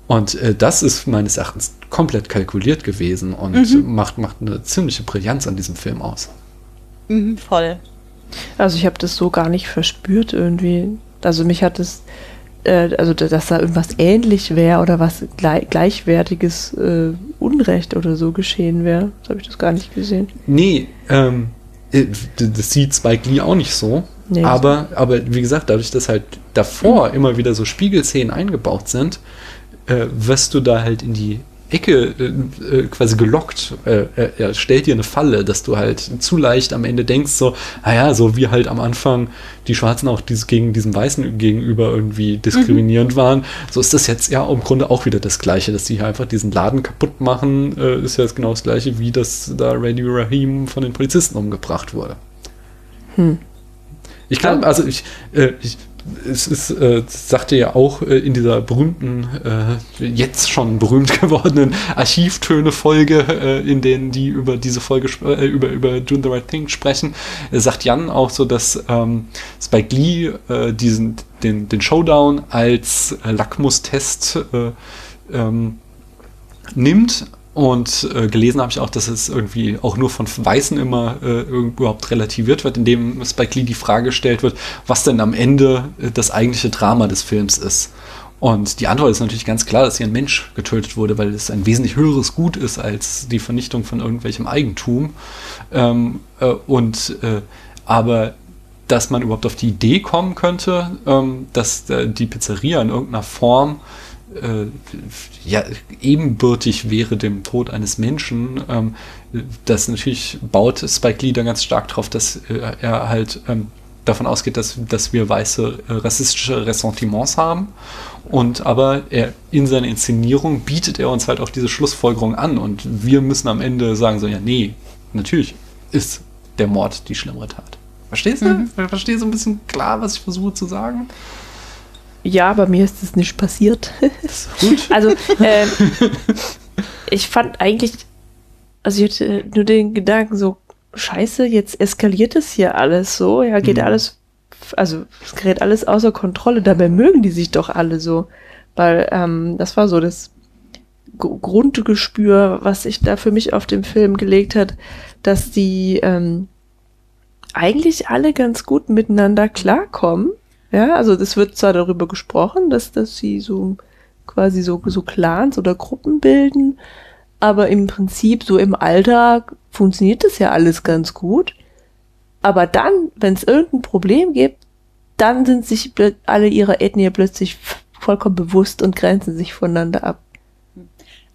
Und äh, das ist meines Erachtens komplett kalkuliert gewesen und mhm. macht, macht eine ziemliche Brillanz an diesem Film aus. Mhm, voll. Also ich habe das so gar nicht verspürt irgendwie. Also mich hat es, äh, also dass da irgendwas ähnlich wäre oder was gleich, gleichwertiges äh, Unrecht oder so geschehen wäre. Das habe ich das gar nicht gesehen. Nee, ähm, äh, das sieht Spike Lee auch nicht so. Nee, aber, aber wie gesagt, dadurch, dass halt davor mhm. immer wieder so Spiegelszenen eingebaut sind, äh, wirst du da halt in die Ecke äh, äh, quasi gelockt. Äh, er stellt dir eine Falle, dass du halt zu leicht am Ende denkst, so, naja, so wie halt am Anfang die Schwarzen auch dieses, gegen diesen Weißen gegenüber irgendwie diskriminierend mhm. waren, so ist das jetzt ja im Grunde auch wieder das Gleiche, dass die hier einfach diesen Laden kaputt machen, äh, ist ja genau das Gleiche, wie dass da Radio Rahim von den Polizisten umgebracht wurde. Hm. Ich glaube, also ich, äh, ich es ist, äh, sagte ja auch äh, in dieser berühmten, äh, jetzt schon berühmt gewordenen Archivtöne-Folge, äh, in denen die über diese Folge, äh, über, über Doing the Right Thing sprechen, äh, sagt Jan auch so, dass ähm, Spike Lee diesen, den, den Showdown als Lackmustest ähm, nimmt und äh, gelesen habe ich auch, dass es irgendwie auch nur von Weißen immer äh, überhaupt relativiert wird, indem Spike Lee die Frage gestellt wird, was denn am Ende äh, das eigentliche Drama des Films ist. Und die Antwort ist natürlich ganz klar, dass hier ein Mensch getötet wurde, weil es ein wesentlich höheres Gut ist als die Vernichtung von irgendwelchem Eigentum. Ähm, äh, und äh, aber dass man überhaupt auf die Idee kommen könnte, ähm, dass äh, die Pizzeria in irgendeiner Form äh, ja, ebenbürtig wäre dem Tod eines Menschen. Ähm, das natürlich baut Spike Lee dann ganz stark darauf, dass äh, er halt ähm, davon ausgeht, dass, dass wir weiße äh, rassistische Ressentiments haben. Und aber er in seiner Inszenierung bietet er uns halt auch diese Schlussfolgerung an. Und wir müssen am Ende sagen, so, ja, nee, natürlich ist der Mord die schlimmere Tat. Verstehst du? Mhm. Verstehst du ein bisschen klar, was ich versuche zu sagen? Ja, aber mir ist es nicht passiert. Gut. also, äh, ich fand eigentlich, also ich hatte nur den Gedanken so, scheiße, jetzt eskaliert es hier alles so, ja, geht mhm. alles, also es gerät alles außer Kontrolle, dabei mögen die sich doch alle so, weil ähm, das war so das Grundgespür, was sich da für mich auf dem Film gelegt hat, dass die ähm, eigentlich alle ganz gut miteinander klarkommen ja, also es wird zwar darüber gesprochen, dass, dass sie so quasi so, so Clans oder Gruppen bilden, aber im Prinzip so im Alltag funktioniert das ja alles ganz gut. Aber dann, wenn es irgendein Problem gibt, dann sind sich alle ihrer Ethnie plötzlich vollkommen bewusst und grenzen sich voneinander ab.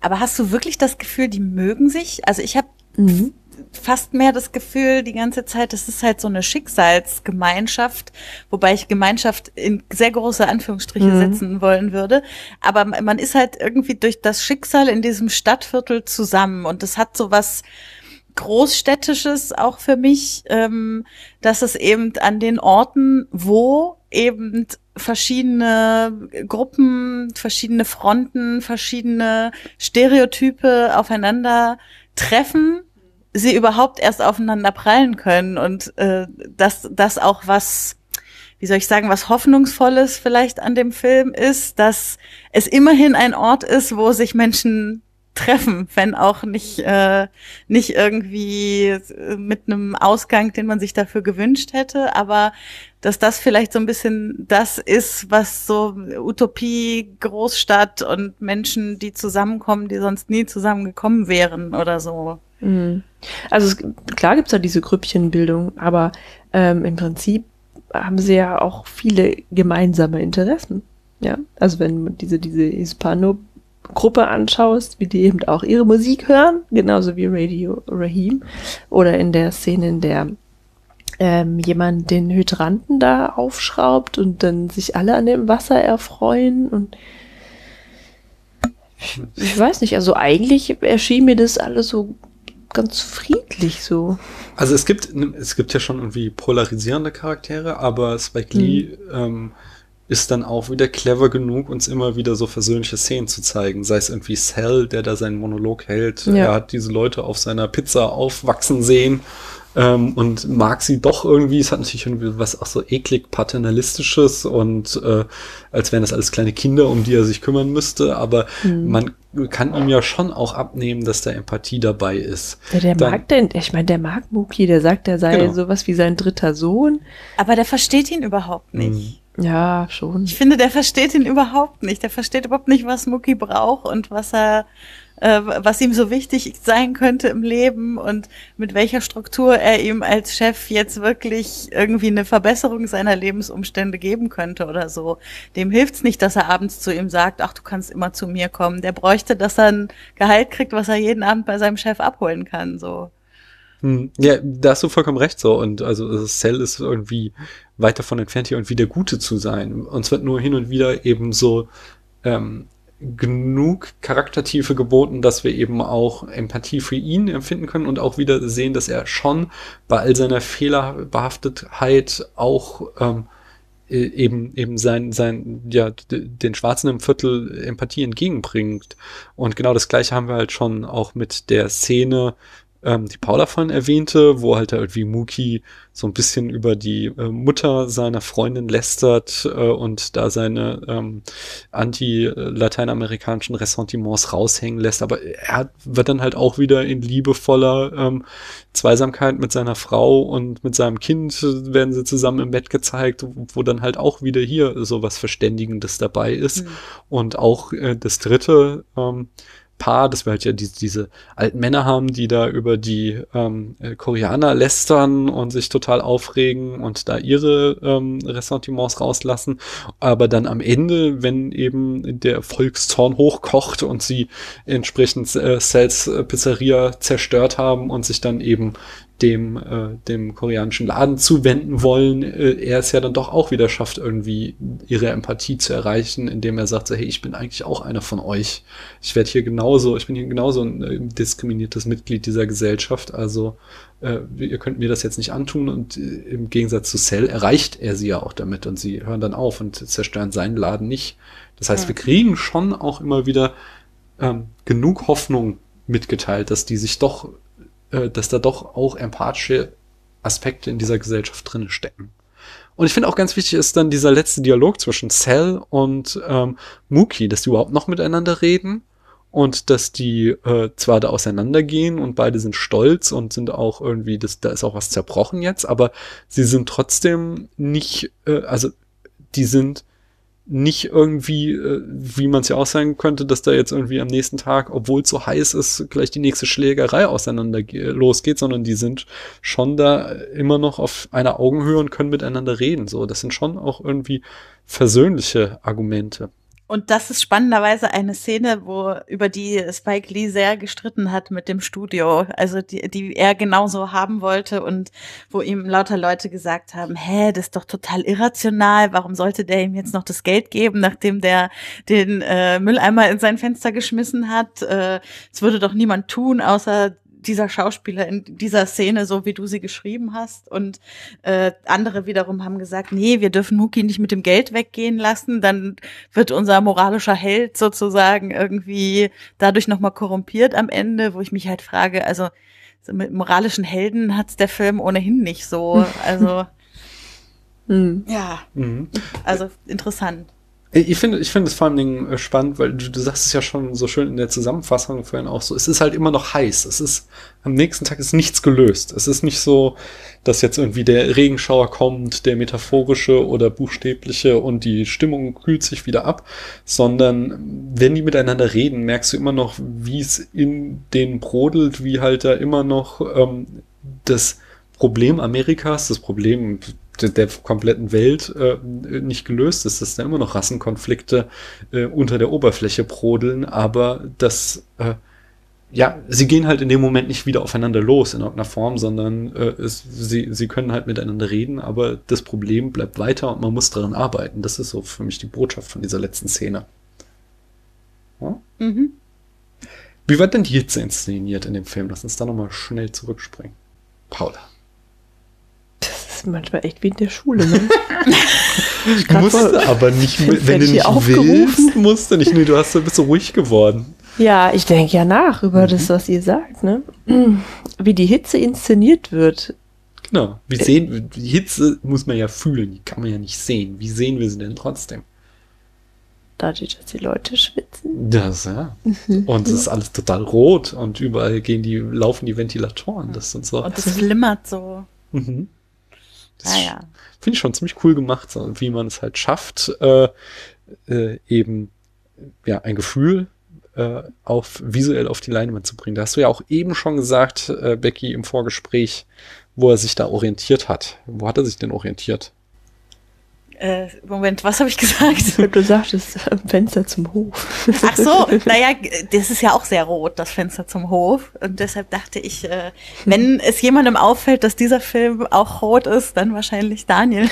Aber hast du wirklich das Gefühl, die mögen sich? Also ich habe mhm fast mehr das Gefühl die ganze Zeit, das ist halt so eine Schicksalsgemeinschaft, wobei ich Gemeinschaft in sehr große Anführungsstriche mhm. setzen wollen würde. Aber man ist halt irgendwie durch das Schicksal in diesem Stadtviertel zusammen und das hat so was Großstädtisches auch für mich, ähm, dass es eben an den Orten, wo eben verschiedene Gruppen, verschiedene Fronten, verschiedene Stereotype aufeinander treffen sie überhaupt erst aufeinander prallen können und äh, dass das auch was wie soll ich sagen, was Hoffnungsvolles vielleicht an dem Film ist, dass es immerhin ein Ort ist, wo sich Menschen treffen, wenn auch nicht, äh, nicht irgendwie mit einem Ausgang, den man sich dafür gewünscht hätte, aber dass das vielleicht so ein bisschen das ist, was so Utopie, Großstadt und Menschen, die zusammenkommen, die sonst nie zusammengekommen wären oder so. Mhm. Also es, klar gibt's da diese Grüppchenbildung, aber ähm, im Prinzip haben sie ja auch viele gemeinsame Interessen. Ja, also wenn diese, diese Hispano-Gruppe anschaust, wie die eben auch ihre Musik hören, genauso wie Radio Rahim oder in der Szene, in der ähm, jemand den Hydranten da aufschraubt und dann sich alle an dem Wasser erfreuen und ich, ich weiß nicht, also eigentlich erschien mir das alles so ganz friedlich so. Also es gibt, es gibt ja schon irgendwie polarisierende Charaktere, aber Spike Lee mhm. ähm, ist dann auch wieder clever genug, uns immer wieder so versöhnliche Szenen zu zeigen. Sei es irgendwie Cell, der da seinen Monolog hält. Ja. Er hat diese Leute auf seiner Pizza aufwachsen sehen ähm, und mag sie doch irgendwie. Es hat natürlich irgendwie was auch so eklig paternalistisches und äh, als wären das alles kleine Kinder, um die er sich kümmern müsste. Aber mhm. man kann ihm ja schon auch abnehmen, dass da Empathie dabei ist. Ja, der Dann, mag denn, ich meine, der mag Muki, der sagt, er sei genau. sowas wie sein dritter Sohn. Aber der versteht ihn überhaupt nicht. Mhm. Ja, schon. Ich finde, der versteht ihn überhaupt nicht. Der versteht überhaupt nicht, was Muki braucht und was er äh, was ihm so wichtig sein könnte im Leben und mit welcher Struktur er ihm als Chef jetzt wirklich irgendwie eine Verbesserung seiner Lebensumstände geben könnte oder so. Dem hilft's nicht, dass er abends zu ihm sagt, ach, du kannst immer zu mir kommen. Der bräuchte, dass er ein Gehalt kriegt, was er jeden Abend bei seinem Chef abholen kann, so. Hm, ja, da hast du vollkommen recht so. Und also Cell ist irgendwie weit davon entfernt, hier irgendwie der Gute zu sein. Uns wird nur hin und wieder eben so ähm, genug Charaktertiefe geboten, dass wir eben auch Empathie für ihn empfinden können und auch wieder sehen, dass er schon bei all seiner Fehlerbehaftetheit auch ähm, e-, eben eben sein sein ja den Schwarzen im Viertel Empathie entgegenbringt und genau das gleiche haben wir halt schon auch mit der Szene ähm, die Paula von erwähnte, wo halt irgendwie Muki so ein bisschen über die äh, Mutter seiner Freundin lästert äh, und da seine ähm, anti-lateinamerikanischen Ressentiments raushängen lässt. Aber er wird dann halt auch wieder in liebevoller ähm, Zweisamkeit mit seiner Frau und mit seinem Kind werden sie zusammen im Bett gezeigt, wo dann halt auch wieder hier so was Verständigendes dabei ist. Mhm. Und auch äh, das dritte, ähm, Paar, dass wir halt ja diese, diese alten Männer haben, die da über die ähm, äh, Koreaner lästern und sich total aufregen und da ihre ähm, Ressentiments rauslassen. Aber dann am Ende, wenn eben der Volkszorn hochkocht und sie entsprechend äh, Cells Pizzeria zerstört haben und sich dann eben dem, äh, dem koreanischen Laden zuwenden wollen, äh, er es ja dann doch auch wieder schafft, irgendwie ihre Empathie zu erreichen, indem er sagt, so, hey, ich bin eigentlich auch einer von euch. Ich werde hier genauso, ich bin hier genauso ein äh, diskriminiertes Mitglied dieser Gesellschaft, also äh, ihr könnt mir das jetzt nicht antun und äh, im Gegensatz zu Cell erreicht er sie ja auch damit und sie hören dann auf und zerstören seinen Laden nicht. Das heißt, ja. wir kriegen schon auch immer wieder ähm, genug Hoffnung mitgeteilt, dass die sich doch äh, dass da doch auch empathische Aspekte in dieser Gesellschaft drin stecken. Und ich finde auch ganz wichtig ist dann dieser letzte Dialog zwischen Cell und ähm, Muki, dass die überhaupt noch miteinander reden und dass die äh, zwar da auseinandergehen und beide sind stolz und sind auch irgendwie, das, da ist auch was zerbrochen jetzt, aber sie sind trotzdem nicht, äh, also die sind nicht irgendwie, äh, wie man es ja auch sagen könnte, dass da jetzt irgendwie am nächsten Tag, obwohl es so heiß ist, gleich die nächste Schlägerei auseinander losgeht, sondern die sind schon da immer noch auf einer Augenhöhe und können miteinander reden. So, das sind schon auch irgendwie versöhnliche Argumente. Und das ist spannenderweise eine Szene, wo über die Spike Lee sehr gestritten hat mit dem Studio, also die, die er genauso haben wollte und wo ihm lauter Leute gesagt haben, hä, das ist doch total irrational, warum sollte der ihm jetzt noch das Geld geben, nachdem der den äh, Mülleimer in sein Fenster geschmissen hat? Äh, es äh, würde doch niemand tun, außer dieser Schauspieler in dieser Szene, so wie du sie geschrieben hast. Und äh, andere wiederum haben gesagt, nee, wir dürfen Muki nicht mit dem Geld weggehen lassen, dann wird unser moralischer Held sozusagen irgendwie dadurch nochmal korrumpiert am Ende, wo ich mich halt frage, also so mit moralischen Helden hat's der Film ohnehin nicht so. Also mhm. ja, mhm. also interessant. Ich finde, ich finde es vor allen Dingen äh, spannend, weil du, du sagst es ja schon so schön in der Zusammenfassung vorhin auch so. Es ist halt immer noch heiß. Es ist, am nächsten Tag ist nichts gelöst. Es ist nicht so, dass jetzt irgendwie der Regenschauer kommt, der metaphorische oder buchstäbliche und die Stimmung kühlt sich wieder ab, sondern wenn die miteinander reden, merkst du immer noch, wie es in denen brodelt, wie halt da immer noch ähm, das Problem Amerikas, das Problem der, der kompletten Welt äh, nicht gelöst ist, dass da immer noch Rassenkonflikte äh, unter der Oberfläche brodeln, aber das äh, ja, sie gehen halt in dem Moment nicht wieder aufeinander los in irgendeiner Form, sondern äh, es, sie, sie können halt miteinander reden, aber das Problem bleibt weiter und man muss daran arbeiten. Das ist so für mich die Botschaft von dieser letzten Szene. Ja? Mhm. Wie wird denn die Hitze inszeniert in dem Film? Lass uns da nochmal schnell zurückspringen. Paula ist manchmal echt wie in der Schule. Ne? ich musste aber nicht, wenn du nicht willst, musst du nicht. Nee, du hast, bist so ruhig geworden. Ja, ich denke ja nach über mhm. das, was ihr sagt, ne? Wie die Hitze inszeniert wird. Genau. Wir sehen, die Hitze muss man ja fühlen, die kann man ja nicht sehen. Wie sehen wir sie denn trotzdem? Dadurch, dass die Leute schwitzen. Das, ja. Mhm. Und es ist alles total rot und überall gehen die, laufen die Ventilatoren. Das und so. Und es flimmert so. Mhm. Das ah, ja. finde ich schon ziemlich cool gemacht, wie man es halt schafft, äh, äh, eben ja ein Gefühl äh, auf visuell auf die Leinwand zu bringen. Da hast du ja auch eben schon gesagt, äh, Becky, im Vorgespräch, wo er sich da orientiert hat. Wo hat er sich denn orientiert? Äh, Moment, was habe ich gesagt? Du sagtest Fenster zum Hof. Ach so, naja, das ist ja auch sehr rot, das Fenster zum Hof. Und deshalb dachte ich, äh, wenn es jemandem auffällt, dass dieser Film auch rot ist, dann wahrscheinlich Daniel.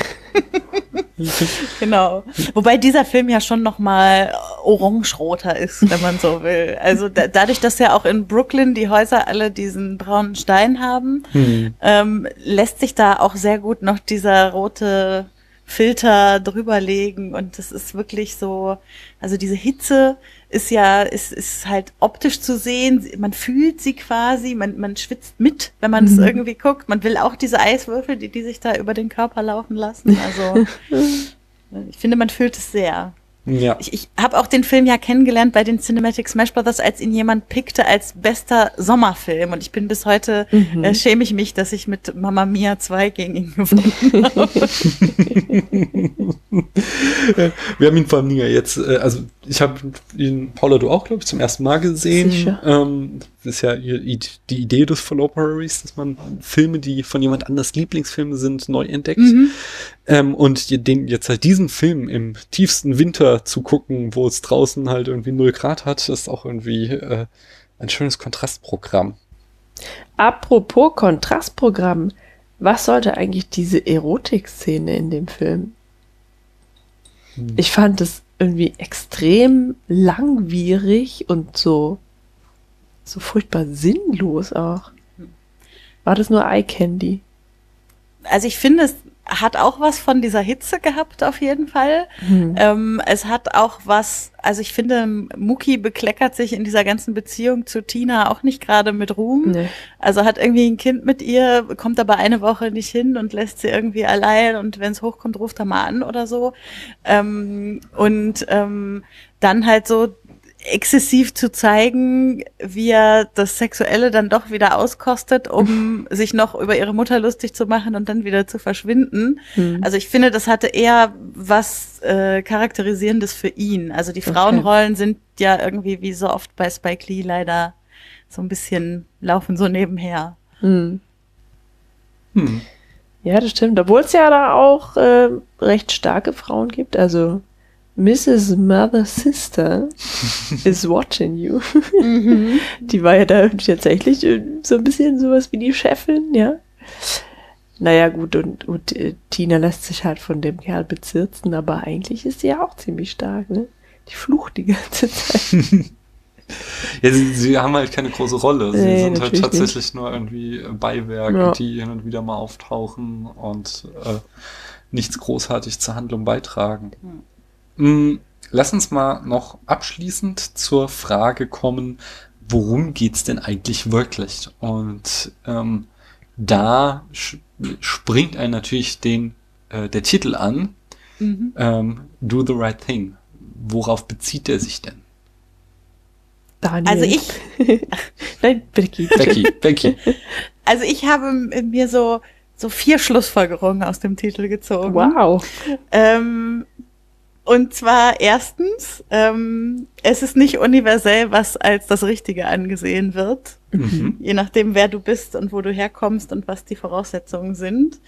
genau. Wobei dieser Film ja schon noch mal orange-roter ist, wenn man so will. Also da, dadurch, dass ja auch in Brooklyn die Häuser alle diesen braunen Stein haben, hm. ähm, lässt sich da auch sehr gut noch dieser rote Filter drüberlegen und das ist wirklich so, also diese Hitze ist ja, ist, ist halt optisch zu sehen, man fühlt sie quasi, man, man schwitzt mit, wenn man es mhm. irgendwie guckt, man will auch diese Eiswürfel, die, die sich da über den Körper laufen lassen, also ich finde, man fühlt es sehr. Ja. Ich, ich habe auch den Film ja kennengelernt bei den Cinematic Smash Brothers, als ihn jemand pickte als bester Sommerfilm. Und ich bin bis heute, mhm. äh, schäme ich mich, dass ich mit Mama Mia 2 gegen ihn gefunden habe. Wir haben ihn vor allem ja jetzt, äh, also ich habe ihn, Paula, du auch, glaube ich, zum ersten Mal gesehen. Ähm, das ist ja die Idee des Follow-Pararies, dass man Filme, die von jemand anders Lieblingsfilme sind, neu entdeckt. Mhm. Ähm, und den, jetzt halt diesen Film im tiefsten Winter zu gucken, wo es draußen halt irgendwie null Grad hat, ist auch irgendwie äh, ein schönes Kontrastprogramm. Apropos Kontrastprogramm, was sollte eigentlich diese Erotik-Szene in dem Film? Hm. Ich fand es irgendwie extrem langwierig und so, so furchtbar sinnlos auch. War das nur Eye Candy? Also ich finde, es hat auch was von dieser Hitze gehabt, auf jeden Fall. Mhm. Ähm, es hat auch was, also ich finde, Muki bekleckert sich in dieser ganzen Beziehung zu Tina auch nicht gerade mit Ruhm. Nee. Also hat irgendwie ein Kind mit ihr, kommt aber eine Woche nicht hin und lässt sie irgendwie allein und wenn es hochkommt, ruft er mal an oder so. Ähm, und ähm, dann halt so exzessiv zu zeigen, wie er das Sexuelle dann doch wieder auskostet, um sich noch über ihre Mutter lustig zu machen und dann wieder zu verschwinden. Mhm. Also ich finde, das hatte eher was äh, Charakterisierendes für ihn. Also die Frauenrollen okay. sind ja irgendwie wie so oft bei Spike Lee leider so ein bisschen laufen so nebenher. Mhm. Hm. Ja, das stimmt. Obwohl es ja da auch äh, recht starke Frauen gibt. Also Mrs. Mother Sister is watching you. Mhm. Die war ja da tatsächlich äh, so ein bisschen sowas wie die Chefin, ja. Naja, gut, und, und äh, Tina lässt sich halt von dem Kerl bezirzen, aber eigentlich ist sie ja auch ziemlich stark, ne? Die flucht die ganze Zeit. ja, sie, sie, haben halt keine große Rolle. Sie nee, sind halt tatsächlich nicht. nur irgendwie Beiwerke, ja. die hin und wieder mal auftauchen und äh, nichts großartig zur Handlung beitragen. Mhm. Mm, lass uns mal noch abschließend zur Frage kommen, worum geht's denn eigentlich wirklich? Und ähm, da springt ein natürlich den, äh, der Titel an, mhm. ähm, Do the Right Thing. worauf bezieht er sich denn? Daniel. Also ich, Nein, Becky. Becky, Becky. also ich habe mir so, so vier Schlussfolgerungen aus dem Titel gezogen. Wow. Ähm, und zwar erstens, ähm, es ist nicht universell, was als das Richtige angesehen wird. Mhm. Je nachdem, wer du bist und wo du herkommst und was die Voraussetzungen sind.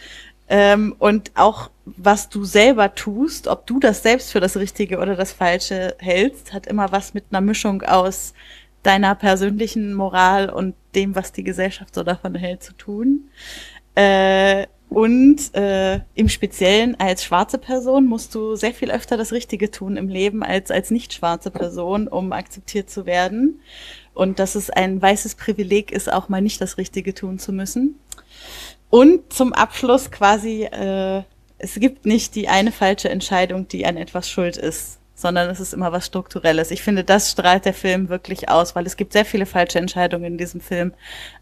Ähm, und auch was du selber tust, ob du das selbst für das Richtige oder das Falsche hältst, hat immer was mit einer Mischung aus deiner persönlichen Moral und dem, was die Gesellschaft so davon hält, zu tun. Äh, und äh, im Speziellen als schwarze Person musst du sehr viel öfter das Richtige tun im Leben als als nicht schwarze Person, um akzeptiert zu werden. Und dass es ein weißes Privileg ist, auch mal nicht das Richtige tun zu müssen. Und zum Abschluss quasi, äh, es gibt nicht die eine falsche Entscheidung, die an etwas schuld ist, sondern es ist immer was Strukturelles. Ich finde, das strahlt der Film wirklich aus, weil es gibt sehr viele falsche Entscheidungen in diesem Film.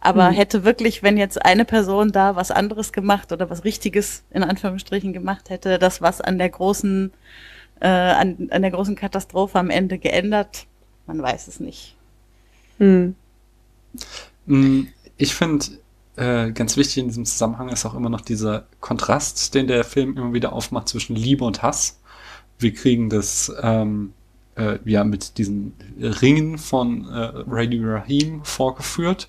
Aber Mhm. hätte wirklich, wenn jetzt eine Person da was anderes gemacht oder was Richtiges in Anführungsstrichen gemacht hätte, das was an der großen, äh, an, an der großen Katastrophe am Ende geändert, man weiß es nicht. Hm. Mm, Ich finde, äh, ganz wichtig in diesem Zusammenhang ist auch immer noch dieser Kontrast, den der Film immer wieder aufmacht zwischen Liebe und Hass. Wir kriegen das ähm, äh, ja mit diesen Ringen von äh, Radio Rahim vorgeführt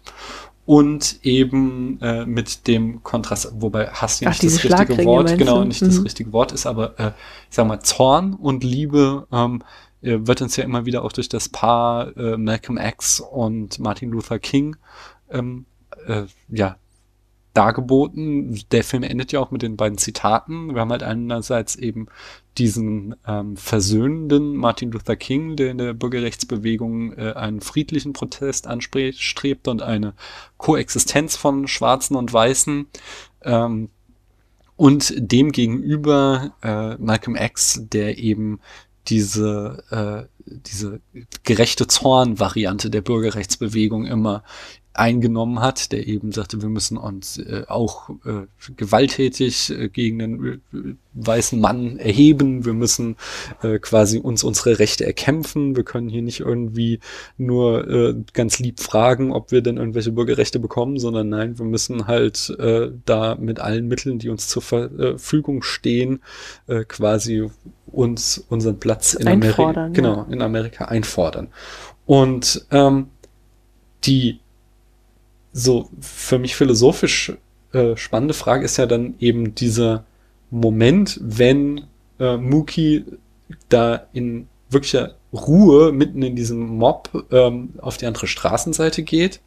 und eben äh, mit dem Kontrast, wobei Hass ja Ach, nicht das richtige Wort, genau, nicht das Mhm. richtige Wort ist, aber äh, ich sag mal Zorn und Liebe ähm, äh, wird uns ja immer wieder auch durch das Paar äh, Malcolm X und Martin Luther King ähm, äh, ja, dargeboten. Der Film endet ja auch mit den beiden Zitaten. Wir haben halt einerseits eben diesen ähm, versöhnenden Martin Luther King, der in der Bürgerrechtsbewegung äh, einen friedlichen Protest anstrebt und eine Koexistenz von Schwarzen und Weißen. Ähm, und dem gegenüber äh, Malcolm X, der eben diese, äh, diese gerechte Zorn-Variante der Bürgerrechtsbewegung immer eingenommen hat, der eben sagte, wir müssen uns äh, auch äh, gewalttätig äh, gegen den äh, weißen Mann erheben, wir müssen äh, quasi uns unsere Rechte erkämpfen, wir können hier nicht irgendwie nur äh, ganz lieb fragen, ob wir denn irgendwelche Bürgerrechte bekommen, sondern nein, wir müssen halt da mit allen Mitteln, die uns zur Verfügung stehen, quasi uns unseren Platz in Amerika, Einfordern, genau, in Amerika einfordern. Und ähm, die so für mich philosophisch äh, spannende Frage ist ja dann eben dieser Moment, wenn äh, Mookie da in wirklicher Ruhe mitten in diesem Mob ähm, auf die andere Straßenseite geht,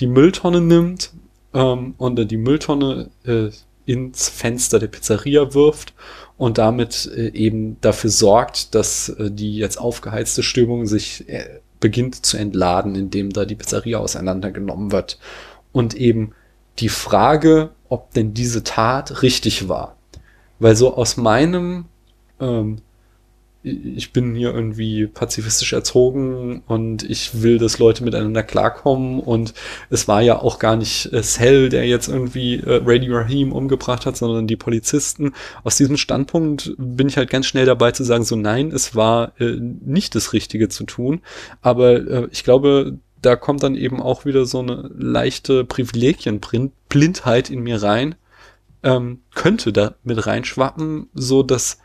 die Mülltonne nimmt ähm, und dann die Mülltonne äh, ins Fenster der Pizzeria wirft und damit äh, eben dafür sorgt, dass äh, die jetzt aufgeheizte Stimmung sich äh, beginnt zu entladen, indem da die Pizzeria auseinandergenommen wird. Und eben die Frage, ob denn diese Tat richtig war. Weil so aus meinem, ähm, ich bin hier irgendwie pazifistisch erzogen und ich will, dass Leute miteinander klarkommen und es war ja auch gar nicht äh, Cell, der jetzt irgendwie äh, Radio Rahim umgebracht hat, sondern die Polizisten. Aus diesem Standpunkt bin ich halt ganz schnell dabei zu sagen, so nein, es war äh, nicht das Richtige zu tun. Aber äh, ich glaube, da kommt dann eben auch wieder so eine leichte Privilegienblindheit in mir rein, ähm, könnte da mit reinschwappen, so dass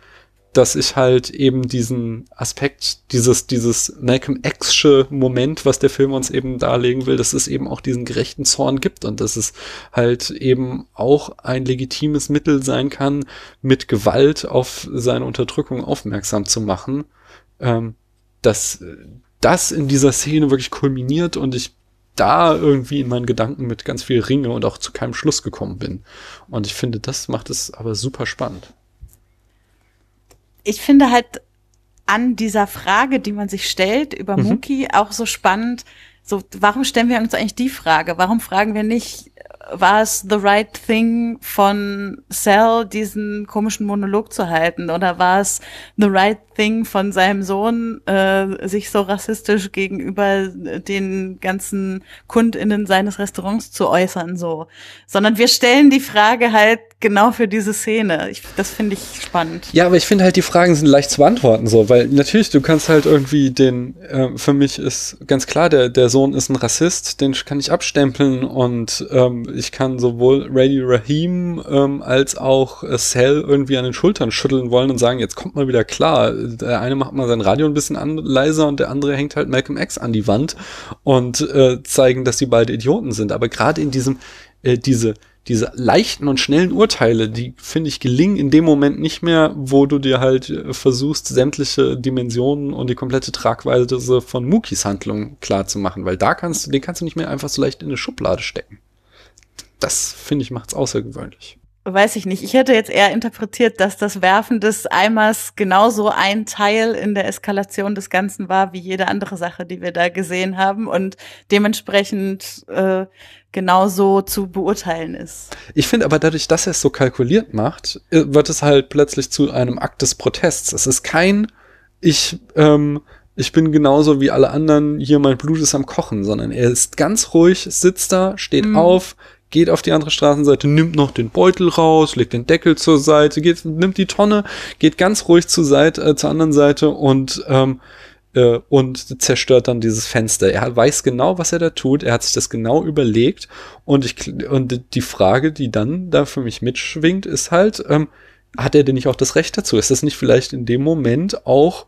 dass ich halt eben diesen Aspekt, dieses, dieses Malcolm X-sche Moment, was der Film uns eben darlegen will, dass es eben auch diesen gerechten Zorn gibt und dass es halt eben auch ein legitimes Mittel sein kann, mit Gewalt auf seine Unterdrückung aufmerksam zu machen, ähm, dass das in dieser Szene wirklich kulminiert und ich da irgendwie in meinen Gedanken mit ganz viel Ringe und auch zu keinem Schluss gekommen bin. Und ich finde, das macht es aber super spannend ich finde halt an dieser Frage, die man sich stellt über Mhm. Mookie, auch so spannend. So, warum stellen wir uns eigentlich die Frage? Warum fragen wir nicht, war es the right thing von Cell, diesen komischen Monolog zu halten? Oder war es the right Thing von seinem Sohn äh, sich so rassistisch gegenüber den ganzen KundInnen seines Restaurants zu äußern, so. Sondern wir stellen die Frage halt genau für diese Szene. Ich, das finde ich spannend. Ja, aber ich finde halt, die Fragen sind leicht zu beantworten, so, weil natürlich, du kannst halt irgendwie den, äh, für mich ist ganz klar, der, der Sohn ist ein Rassist, den kann ich abstempeln und ähm, ich kann sowohl Radio Rahim ähm, als auch äh, Cell irgendwie an den Schultern schütteln wollen und sagen, jetzt kommt mal wieder klar. Der eine macht mal sein Radio ein bisschen an, leiser und der andere hängt halt Malcolm X an die Wand und äh, zeigen, dass die beide Idioten sind. Aber gerade in diesem, äh, diese, diese leichten und schnellen Urteile, die finde ich gelingen in dem Moment nicht mehr, wo du dir halt äh, versuchst, sämtliche Dimensionen und die komplette Tragweise von Mukis Handlung klar zu machen, weil da kannst du, den kannst du nicht mehr einfach so leicht in eine Schublade stecken. Das finde ich macht's außergewöhnlich weiß ich nicht. Ich hätte jetzt eher interpretiert, dass das Werfen des Eimers genauso ein Teil in der Eskalation des Ganzen war, wie jede andere Sache, die wir da gesehen haben und dementsprechend äh, genauso zu beurteilen ist. Ich finde aber dadurch, dass er es so kalkuliert macht, äh, wird es halt plötzlich zu einem Akt des Protests. Es ist kein, ich, ähm, ich bin genauso wie alle anderen, hier mein Blut ist am Kochen, sondern er ist ganz ruhig, sitzt da, steht mm. auf, geht auf die andere Straßenseite, nimmt noch den Beutel raus, legt den Deckel zur Seite, geht, nimmt die Tonne, geht ganz ruhig zur Seite, äh, zur anderen Seite und ähm, äh, und zerstört dann dieses Fenster. Er weiß genau, was er da tut. Er hat sich das genau überlegt und ich und die Frage, die dann da für mich mitschwingt, ist halt, ähm, hat er denn nicht auch das Recht dazu? Ist das nicht vielleicht in dem Moment auch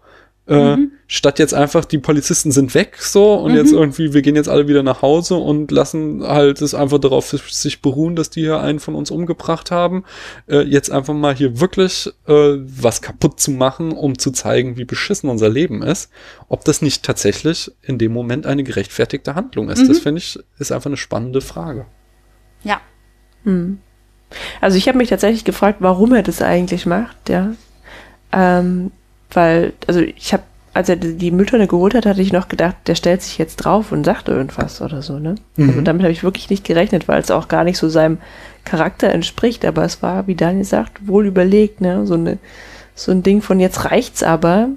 äh, mhm. Statt jetzt einfach, die Polizisten sind weg so und mhm. jetzt irgendwie, wir gehen jetzt alle wieder nach Hause und lassen halt es einfach darauf sich beruhen, dass die hier einen von uns umgebracht haben. Äh, jetzt einfach mal hier wirklich äh, was kaputt zu machen, um zu zeigen, wie beschissen unser Leben ist. Ob das nicht tatsächlich in dem Moment eine gerechtfertigte Handlung ist. Mhm. Das finde ich, ist einfach eine spannende Frage. Ja. Hm. Also ich habe mich tatsächlich gefragt, warum er das eigentlich macht, ja. Ähm, weil, also ich habe, als er die Mülltonne geholt hat, hatte ich noch gedacht, der stellt sich jetzt drauf und sagt irgendwas oder so, ne? Mhm. Also damit habe ich wirklich nicht gerechnet, weil es auch gar nicht so seinem Charakter entspricht, aber es war, wie Daniel sagt, wohl überlegt, ne? So, eine, so ein Ding von jetzt reicht's aber,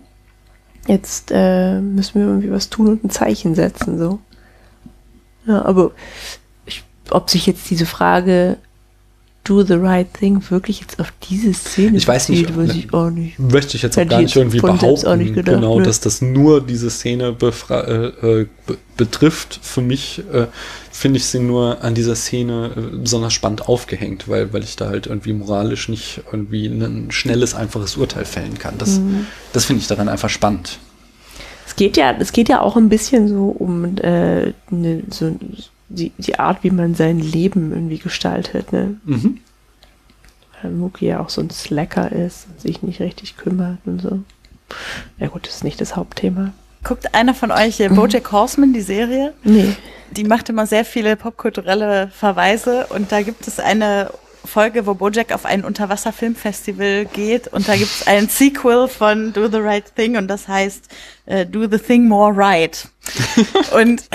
jetzt äh, müssen wir irgendwie was tun und ein Zeichen setzen, so. Ja, aber ich, ob sich jetzt diese Frage Do the Right Thing wirklich jetzt auf diese Szene ich weiß nicht, weiß ich auch nicht. Möchte ich jetzt auch gar nicht irgendwie behaupten, gedacht, genau, ne? dass das nur diese Szene äh, äh, betrifft. Für mich äh, finde ich sie nur an dieser Szene äh, besonders spannend aufgehängt, weil, weil ich da halt irgendwie moralisch nicht irgendwie ein schnelles, einfaches Urteil fällen kann. Das, mhm. das finde ich daran einfach spannend. Es geht ja, es geht ja auch ein bisschen so um äh, ne, so die, die Art, wie man sein Leben irgendwie gestaltet. Ne? Mhm. Weil Muki ja auch so ein Slacker ist und sich nicht richtig kümmert und so. Ja gut, das ist nicht das Hauptthema. Guckt einer von euch äh, Bojack Horseman, die Serie? Nee. Die macht immer sehr viele popkulturelle Verweise und da gibt es eine Folge, wo Bojack auf ein Unterwasserfilmfestival geht und da gibt es ein Sequel von Do the Right Thing und das heißt äh, Do the Thing More Right. und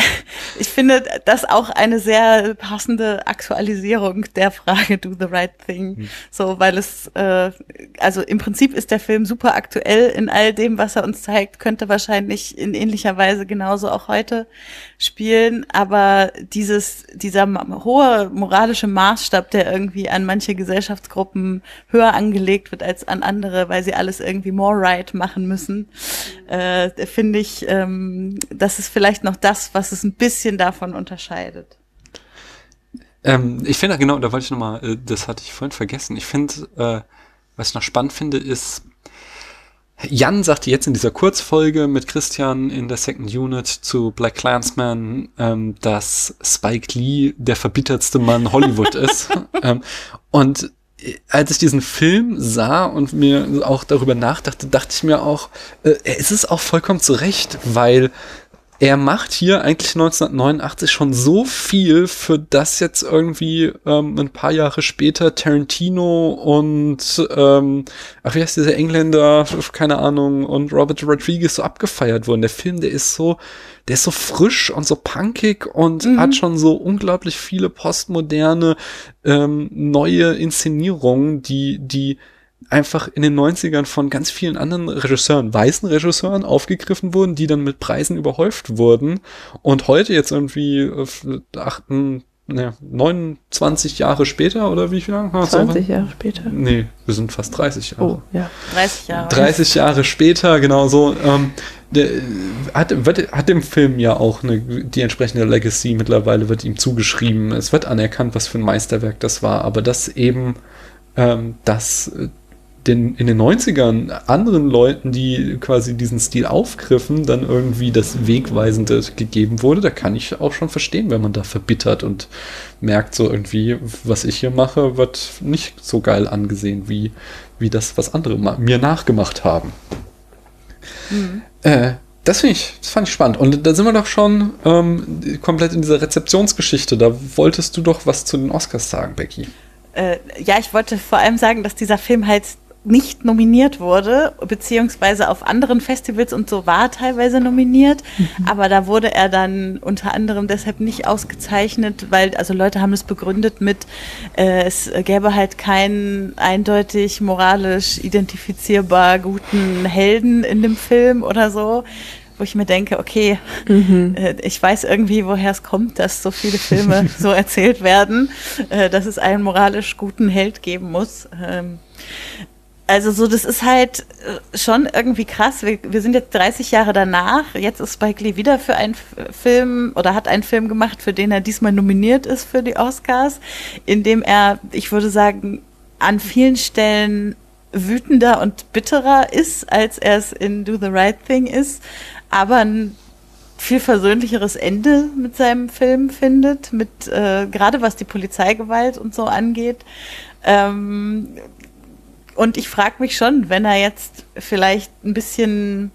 ich finde das auch eine sehr passende Aktualisierung der Frage Do the Right Thing. Mhm. So, weil es, äh, also im Prinzip ist der Film super aktuell in all dem, was er uns zeigt, könnte wahrscheinlich in ähnlicher Weise genauso auch heute spielen. Aber dieses, dieser hohe moralische Maßstab, der irgendwie an manche Gesellschaftsgruppen höher angelegt wird als an andere, weil sie alles irgendwie more right machen müssen, äh, finde ich, ähm, das ist vielleicht noch das, was es ein bisschen davon unterscheidet. Ähm, ich finde, genau, da wollte ich nochmal, äh, das hatte ich vorhin vergessen. Ich finde, äh, was ich noch spannend finde, ist, Jan sagte jetzt in dieser Kurzfolge mit Christian in der Second Unit zu Black Clansman, ähm, dass Spike Lee der verbittertste Mann Hollywood ist. ähm, und als ich diesen Film sah und mir auch darüber nachdachte, dachte ich mir auch, äh, es ist auch vollkommen zurecht, weil er macht hier eigentlich 1989 schon so viel, für das jetzt irgendwie ähm, ein paar Jahre später Tarantino und ähm, ach wie heißt dieser Engländer, keine Ahnung, und Robert Rodriguez so abgefeiert wurden. Der Film, der ist so, der ist so frisch und so punkig und mhm. hat schon so unglaublich viele postmoderne ähm, neue Inszenierungen, die, die einfach in den 90ern von ganz vielen anderen Regisseuren, weißen Regisseuren aufgegriffen wurden, die dann mit Preisen überhäuft wurden und heute jetzt irgendwie äh, achten, ne, 29 Jahre später oder wie viel lang? 20 Jahre später. Nee, wir sind fast 30 Jahre. Oh, ja. 30 Jahre. 30 Jahre später, genau so. Ähm, der, hat, wird, hat dem Film ja auch eine, die entsprechende Legacy mittlerweile wird ihm zugeschrieben. Es wird anerkannt, was für ein Meisterwerk das war, aber das eben, ähm, dass den, in den 90ern anderen Leuten, die quasi diesen Stil aufgriffen, dann irgendwie das Wegweisende gegeben wurde, da kann ich auch schon verstehen, wenn man da verbittert und merkt so irgendwie, was ich hier mache, wird nicht so geil angesehen, wie, wie das, was andere mir nachgemacht haben. Mhm. Äh, das finde ich, das fand ich spannend. Und da sind wir doch schon ähm, komplett in dieser Rezeptionsgeschichte. Da wolltest du doch was zu den Oscars sagen, Becky. Äh, ja, ich wollte vor allem sagen, dass dieser Film halt nicht nominiert wurde, beziehungsweise auf anderen Festivals und so war teilweise nominiert, mhm. aber da wurde er dann unter anderem deshalb nicht ausgezeichnet, weil also Leute haben es begründet mit, äh, es gäbe halt keinen eindeutig moralisch identifizierbar guten Helden in dem Film oder so wo ich mir denke, okay, mhm. äh, ich weiß irgendwie, woher es kommt, dass so viele Filme so erzählt werden, äh, dass es einen moralisch guten Held geben muss. Also so, das ist halt äh, schon irgendwie krass. Wir, wir sind jetzt 30 Jahre danach. Jetzt ist Spike Lee wieder für einen Film oder hat einen Film gemacht, für den er diesmal nominiert ist für die Oscars, in dem er, ich würde sagen, an vielen Stellen wütender und bitterer ist, als er es in Do the Right Thing ist, aber ein viel versöhnlicheres Ende mit seinem Film findet, mit äh, gerade was die Polizeigewalt und so angeht. Ähm, und ich frage mich schon, wenn er jetzt vielleicht ein bisschen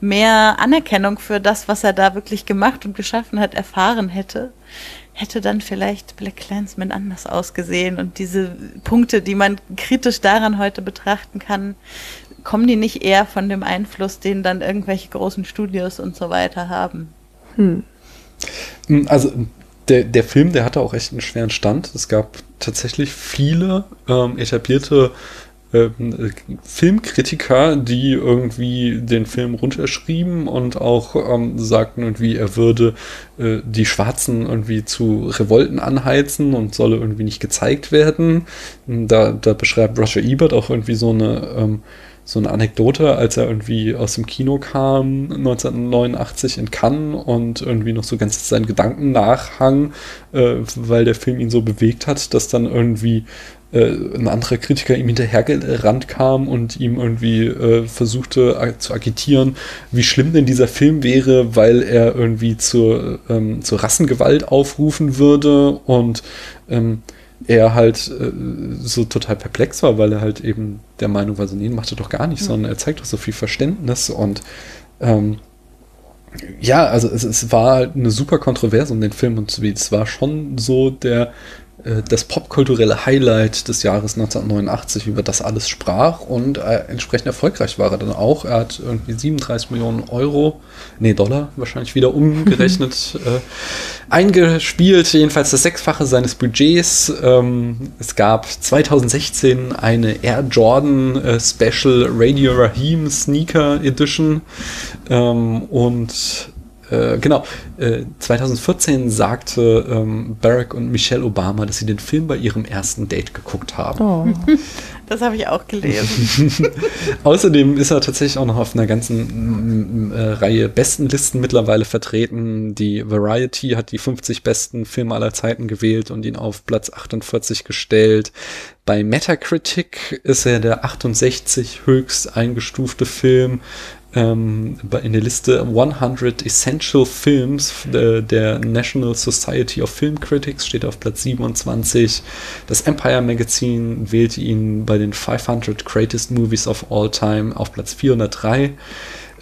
mehr Anerkennung für das, was er da wirklich gemacht und geschaffen hat, erfahren hätte, hätte dann vielleicht Black Clansman anders ausgesehen. Und diese Punkte, die man kritisch daran heute betrachten kann, kommen die nicht eher von dem Einfluss, den dann irgendwelche großen Studios und so weiter haben? Hm. Also der, der Film, der hatte auch echt einen schweren Stand. Es gab tatsächlich viele ähm, etablierte äh, Filmkritiker, die irgendwie den Film runterschrieben und auch ähm, sagten irgendwie, er würde äh, die Schwarzen irgendwie zu Revolten anheizen und solle irgendwie nicht gezeigt werden. Da, da beschreibt Roger Ebert auch irgendwie so eine ähm, so eine Anekdote, als er irgendwie aus dem Kino kam, 1989 in Cannes und irgendwie noch so ganz seinen Gedanken nachhang, äh, weil der Film ihn so bewegt hat, dass dann irgendwie äh, ein anderer Kritiker ihm hinterhergerannt kam und ihm irgendwie äh, versuchte ag zu agitieren, wie schlimm denn dieser Film wäre, weil er irgendwie zur, ähm, zur Rassengewalt aufrufen würde und ähm, er halt äh, so total perplex war, weil er halt eben der Meinung war, so, nee, macht er doch gar nicht, ja. sondern er zeigt doch so viel Verständnis und ähm, ja, also es, es war halt eine super Kontroverse um den Film und es war schon so der äh, das popkulturelle Highlight des Jahres 1989 über das alles sprach und äh, entsprechend erfolgreich war er dann auch. Er hat irgendwie 37 Millionen Euro, nee, Dollar wahrscheinlich wieder umgerechnet, äh, eingespielt, jedenfalls das Sechsfache seines Budgets. Ähm, es gab 2016 eine Air Jordan äh, Special Radio Raheem Sneaker Edition ähm, und äh, genau, äh, 2014 sagte ähm, Barack und Michelle Obama, dass sie den Film bei ihrem ersten Date geguckt haben. Oh. Das habe ich auch gelesen. Außerdem ist er tatsächlich auch noch auf einer ganzen äh, Reihe Bestenlisten mittlerweile vertreten. Die Variety hat die 50 besten Filme aller Zeiten gewählt und ihn auf Platz 48 gestellt. Bei Metacritic ist er der 68 höchst eingestufte Film ähm, in der Liste 100 Essential Films äh, der National Society of Film Critics steht auf Platz 27. Das Empire Magazine wählte ihn bei den 500 Greatest Movies of All Time auf Platz 403.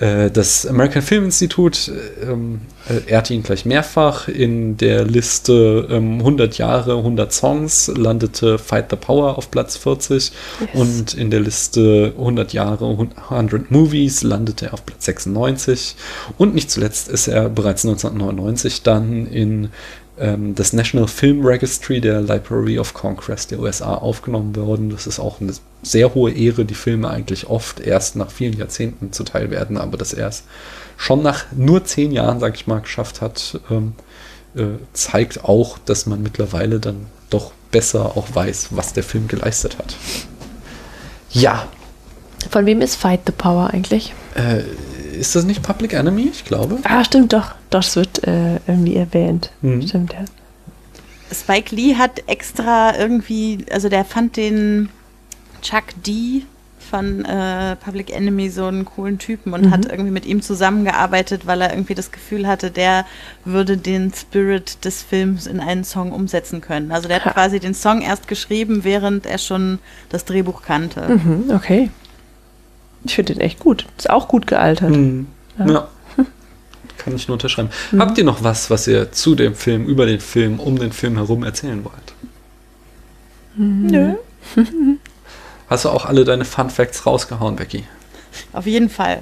Äh, das American Film Institute ähm, äh, ehrte ihn gleich mehrfach. In der Liste ähm, 100 Jahre, 100 Songs landete Fight the Power auf Platz 40 yes. und in der Liste 100 Jahre, 100 Movies landete er auf Platz 96 und nicht zuletzt ist er bereits 1999 dann in ähm, das National Film Registry der Library of Congress der USA aufgenommen worden. Das ist auch eine sehr hohe Ehre, die Filme eigentlich oft erst nach vielen Jahrzehnten zuteil werden, aber dass er es schon nach nur zehn Jahren, sag ich mal, geschafft hat, ähm, äh, zeigt auch, dass man mittlerweile dann doch besser auch weiß, was der Film geleistet hat. Ja. Von wem ist Fight the Power eigentlich? Äh, ist das nicht Public Enemy? Ich glaube. Ah, stimmt doch. Doch, es wird äh, irgendwie erwähnt. Mhm. Stimmt, ja. Spike Lee hat extra irgendwie, also der fand den Chuck D von äh, Public Enemy so einen coolen Typen und mhm. hat irgendwie mit ihm zusammengearbeitet, weil er irgendwie das Gefühl hatte, der würde den Spirit des Films in einen Song umsetzen können. Also der hat ha. quasi den Song erst geschrieben, während er schon das Drehbuch kannte. Mhm, okay. Ich finde den echt gut. Ist auch gut gealtert. Mhm. Ja. ja. Kann ich nur unterschreiben. Mhm. Habt ihr noch was, was ihr zu dem Film, über den Film, um den Film herum erzählen wollt? Nö. Hast du auch alle deine Fun Facts rausgehauen, Becky? Auf jeden Fall.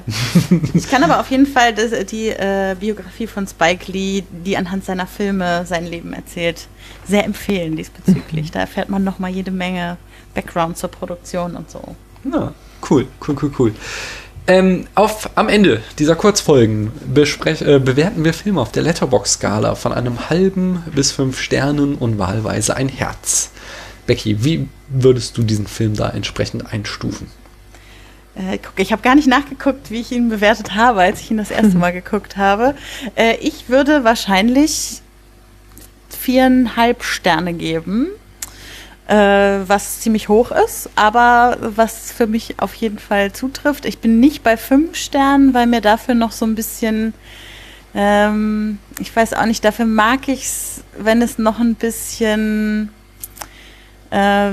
ich kann aber auf jeden Fall das, die äh, Biografie von Spike Lee, die anhand seiner Filme sein Leben erzählt, sehr empfehlen diesbezüglich. Da erfährt man nochmal jede Menge Background zur Produktion und so. Ja, cool, cool, cool, cool. Ähm, auf, am Ende dieser Kurzfolgen besprech, äh, bewerten wir Filme auf der Letterbox-Skala von einem halben bis fünf Sternen und wahlweise ein Herz. Becky, wie würdest du diesen Film da entsprechend einstufen? Äh, guck, ich habe gar nicht nachgeguckt, wie ich ihn bewertet habe, als ich ihn das erste Mal geguckt habe. Äh, ich würde wahrscheinlich viereinhalb Sterne geben äh, was ziemlich hoch ist, aber was für mich auf jeden Fall zutrifft. Ich bin nicht bei fünf Sternen, weil mir dafür noch so ein bisschen, ähm, ich weiß auch nicht, dafür mag ich es, wenn es noch ein bisschen äh,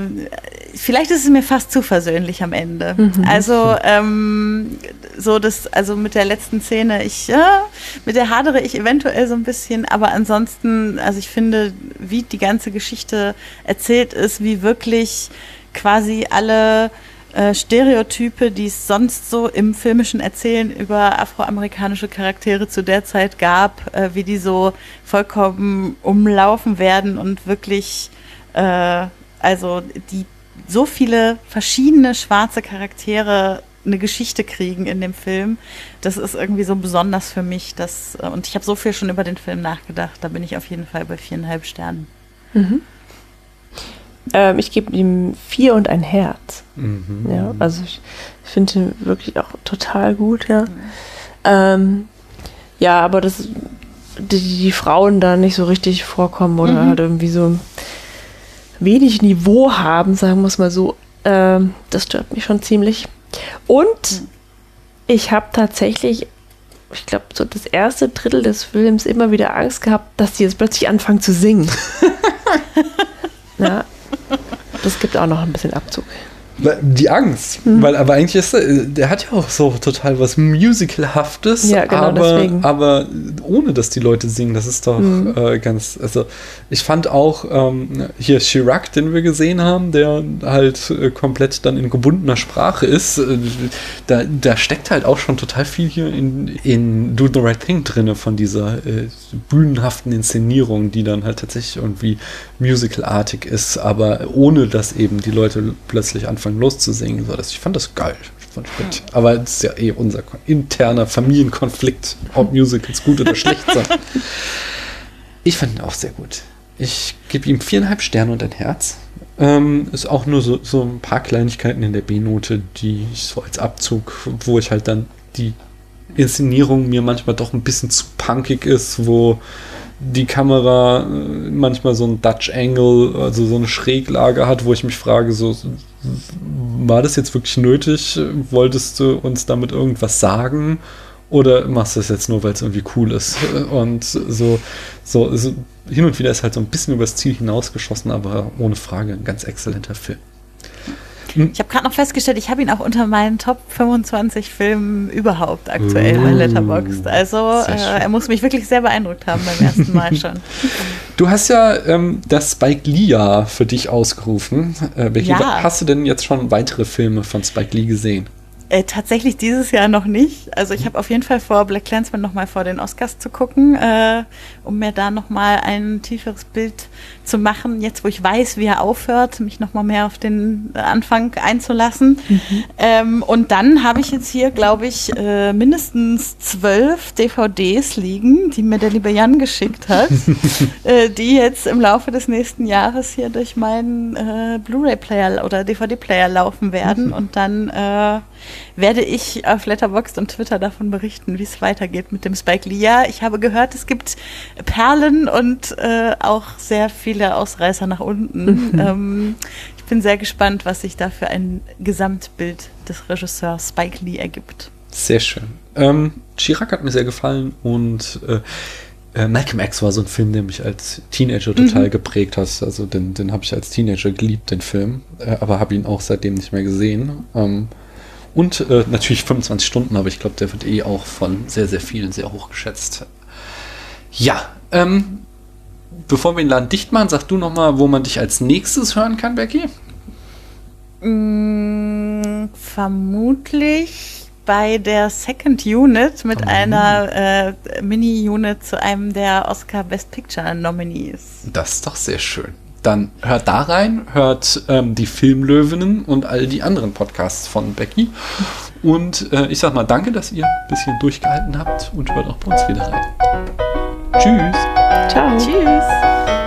vielleicht ist es mir fast zu versöhnlich am Ende. Mhm. Also ähm, so das, also mit der letzten Szene, ich ja, mit der hadere ich eventuell so ein bisschen, aber ansonsten, also ich finde, wie die ganze Geschichte erzählt ist, wie wirklich quasi alle äh, Stereotype, die es sonst so im filmischen Erzählen über afroamerikanische Charaktere zu der Zeit gab, äh, wie die so vollkommen umlaufen werden und wirklich äh, also die so viele verschiedene schwarze Charaktere eine Geschichte kriegen in dem Film. Das ist irgendwie so besonders für mich. Dass, äh, und ich habe so viel schon über den Film nachgedacht. Da bin ich auf jeden Fall bei viereinhalb Sternen. Mhm. Ähm, ich gebe ihm vier und ein Herz. Mhm. Ja, also ich finde ihn wirklich auch total gut, ja. Mhm. Ähm, ja, aber dass die, die, Frauen da nicht so richtig vorkommen oder mhm. halt irgendwie so wenig Niveau haben, sagen wir es mal so. Ähm, das stört mich schon ziemlich. Und ich habe tatsächlich, ich glaube, so das erste Drittel des Films immer wieder Angst gehabt, dass die jetzt plötzlich anfangen zu singen. ja, das gibt auch noch ein bisschen Abzug. Die Angst, mhm. weil aber eigentlich ist der, der hat ja auch so total was Musicalhaftes, ja, genau, aber, deswegen. aber ohne dass die Leute singen, das ist doch mhm. äh, ganz, also ich fand auch ähm, hier Chirac, den wir gesehen haben, der halt äh, komplett dann in gebundener Sprache ist, äh, da, da steckt halt auch schon total viel hier in, in Do the Right Thing drinne von dieser äh, bühnenhaften Inszenierung, die dann halt tatsächlich irgendwie musicalartig ist, aber ohne dass eben die Leute plötzlich anfangen anfangen loszusingen. So, das, ich fand das geil. Aber es ist ja eh unser interner Familienkonflikt, ob Musicals gut oder schlecht sind. Ich fand ihn auch sehr gut. Ich gebe ihm viereinhalb Sterne und ein Herz. Ähm, ist auch nur so, so ein paar Kleinigkeiten in der B-Note, die ich so als Abzug, wo ich halt dann die Inszenierung mir manchmal doch ein bisschen zu punkig ist, wo die Kamera äh, manchmal so ein Dutch Angle, also so eine Schräglage hat, wo ich mich frage, so war das jetzt wirklich nötig? Wolltest du uns damit irgendwas sagen? Oder machst du das jetzt nur, weil es irgendwie cool ist? Und so, so, so hin und wieder ist halt so ein bisschen übers Ziel hinausgeschossen, aber ohne Frage ein ganz exzellenter Film. Hm? Ich habe gerade noch festgestellt, ich habe ihn auch unter meinen Top 25 Filmen überhaupt aktuell bei Letterboxd. Also äh, er muss mich wirklich sehr beeindruckt haben beim ersten Mal schon. Du hast ja ähm, das Spike Lee für dich ausgerufen. Äh, welche, ja. Hast du denn jetzt schon weitere Filme von Spike Lee gesehen? Äh, tatsächlich dieses Jahr noch nicht. Also ich habe auf jeden Fall vor, Black Clansman noch mal vor den Oscars zu gucken, äh, um mir da noch mal ein tieferes Bild zu machen. Jetzt, wo ich weiß, wie er aufhört, mich noch mal mehr auf den Anfang einzulassen. Mhm. Ähm, und dann habe ich jetzt hier, glaube ich, äh, mindestens zwölf DVDs liegen, die mir der liebe Jan geschickt hat, äh, die jetzt im Laufe des nächsten Jahres hier durch meinen äh, Blu-ray-Player oder DVD-Player laufen werden. Mhm. Und dann äh, werde ich auf Letterboxd und Twitter davon berichten, wie es weitergeht mit dem Spike Lee. Ja, ich habe gehört, es gibt Perlen und äh, auch sehr viele Ausreißer nach unten. Mhm. Ähm, ich bin sehr gespannt, was sich da für ein Gesamtbild des Regisseurs Spike Lee ergibt. Sehr schön. Ähm, Chirac hat mir sehr gefallen und äh, äh, Malcolm X war so ein Film, der mich als Teenager total mhm. geprägt hat. Also den, den habe ich als Teenager geliebt, den Film, äh, aber habe ihn auch seitdem nicht mehr gesehen. Ähm, und äh, natürlich 25 Stunden, aber ich glaube, der wird eh auch von sehr, sehr vielen sehr hoch geschätzt. Ja, ähm, bevor wir den Laden dicht machen, sag du noch mal, wo man dich als nächstes hören kann, Becky? Mm, vermutlich bei der Second Unit mit oh. einer äh, Mini-Unit zu einem der Oscar Best Picture Nominees. Das ist doch sehr schön dann hört da rein, hört ähm, die Filmlöwinnen und all die anderen Podcasts von Becky. Und äh, ich sag mal danke, dass ihr ein bisschen durchgehalten habt und hört auch bei uns wieder rein. Tschüss. Ciao. Tschüss.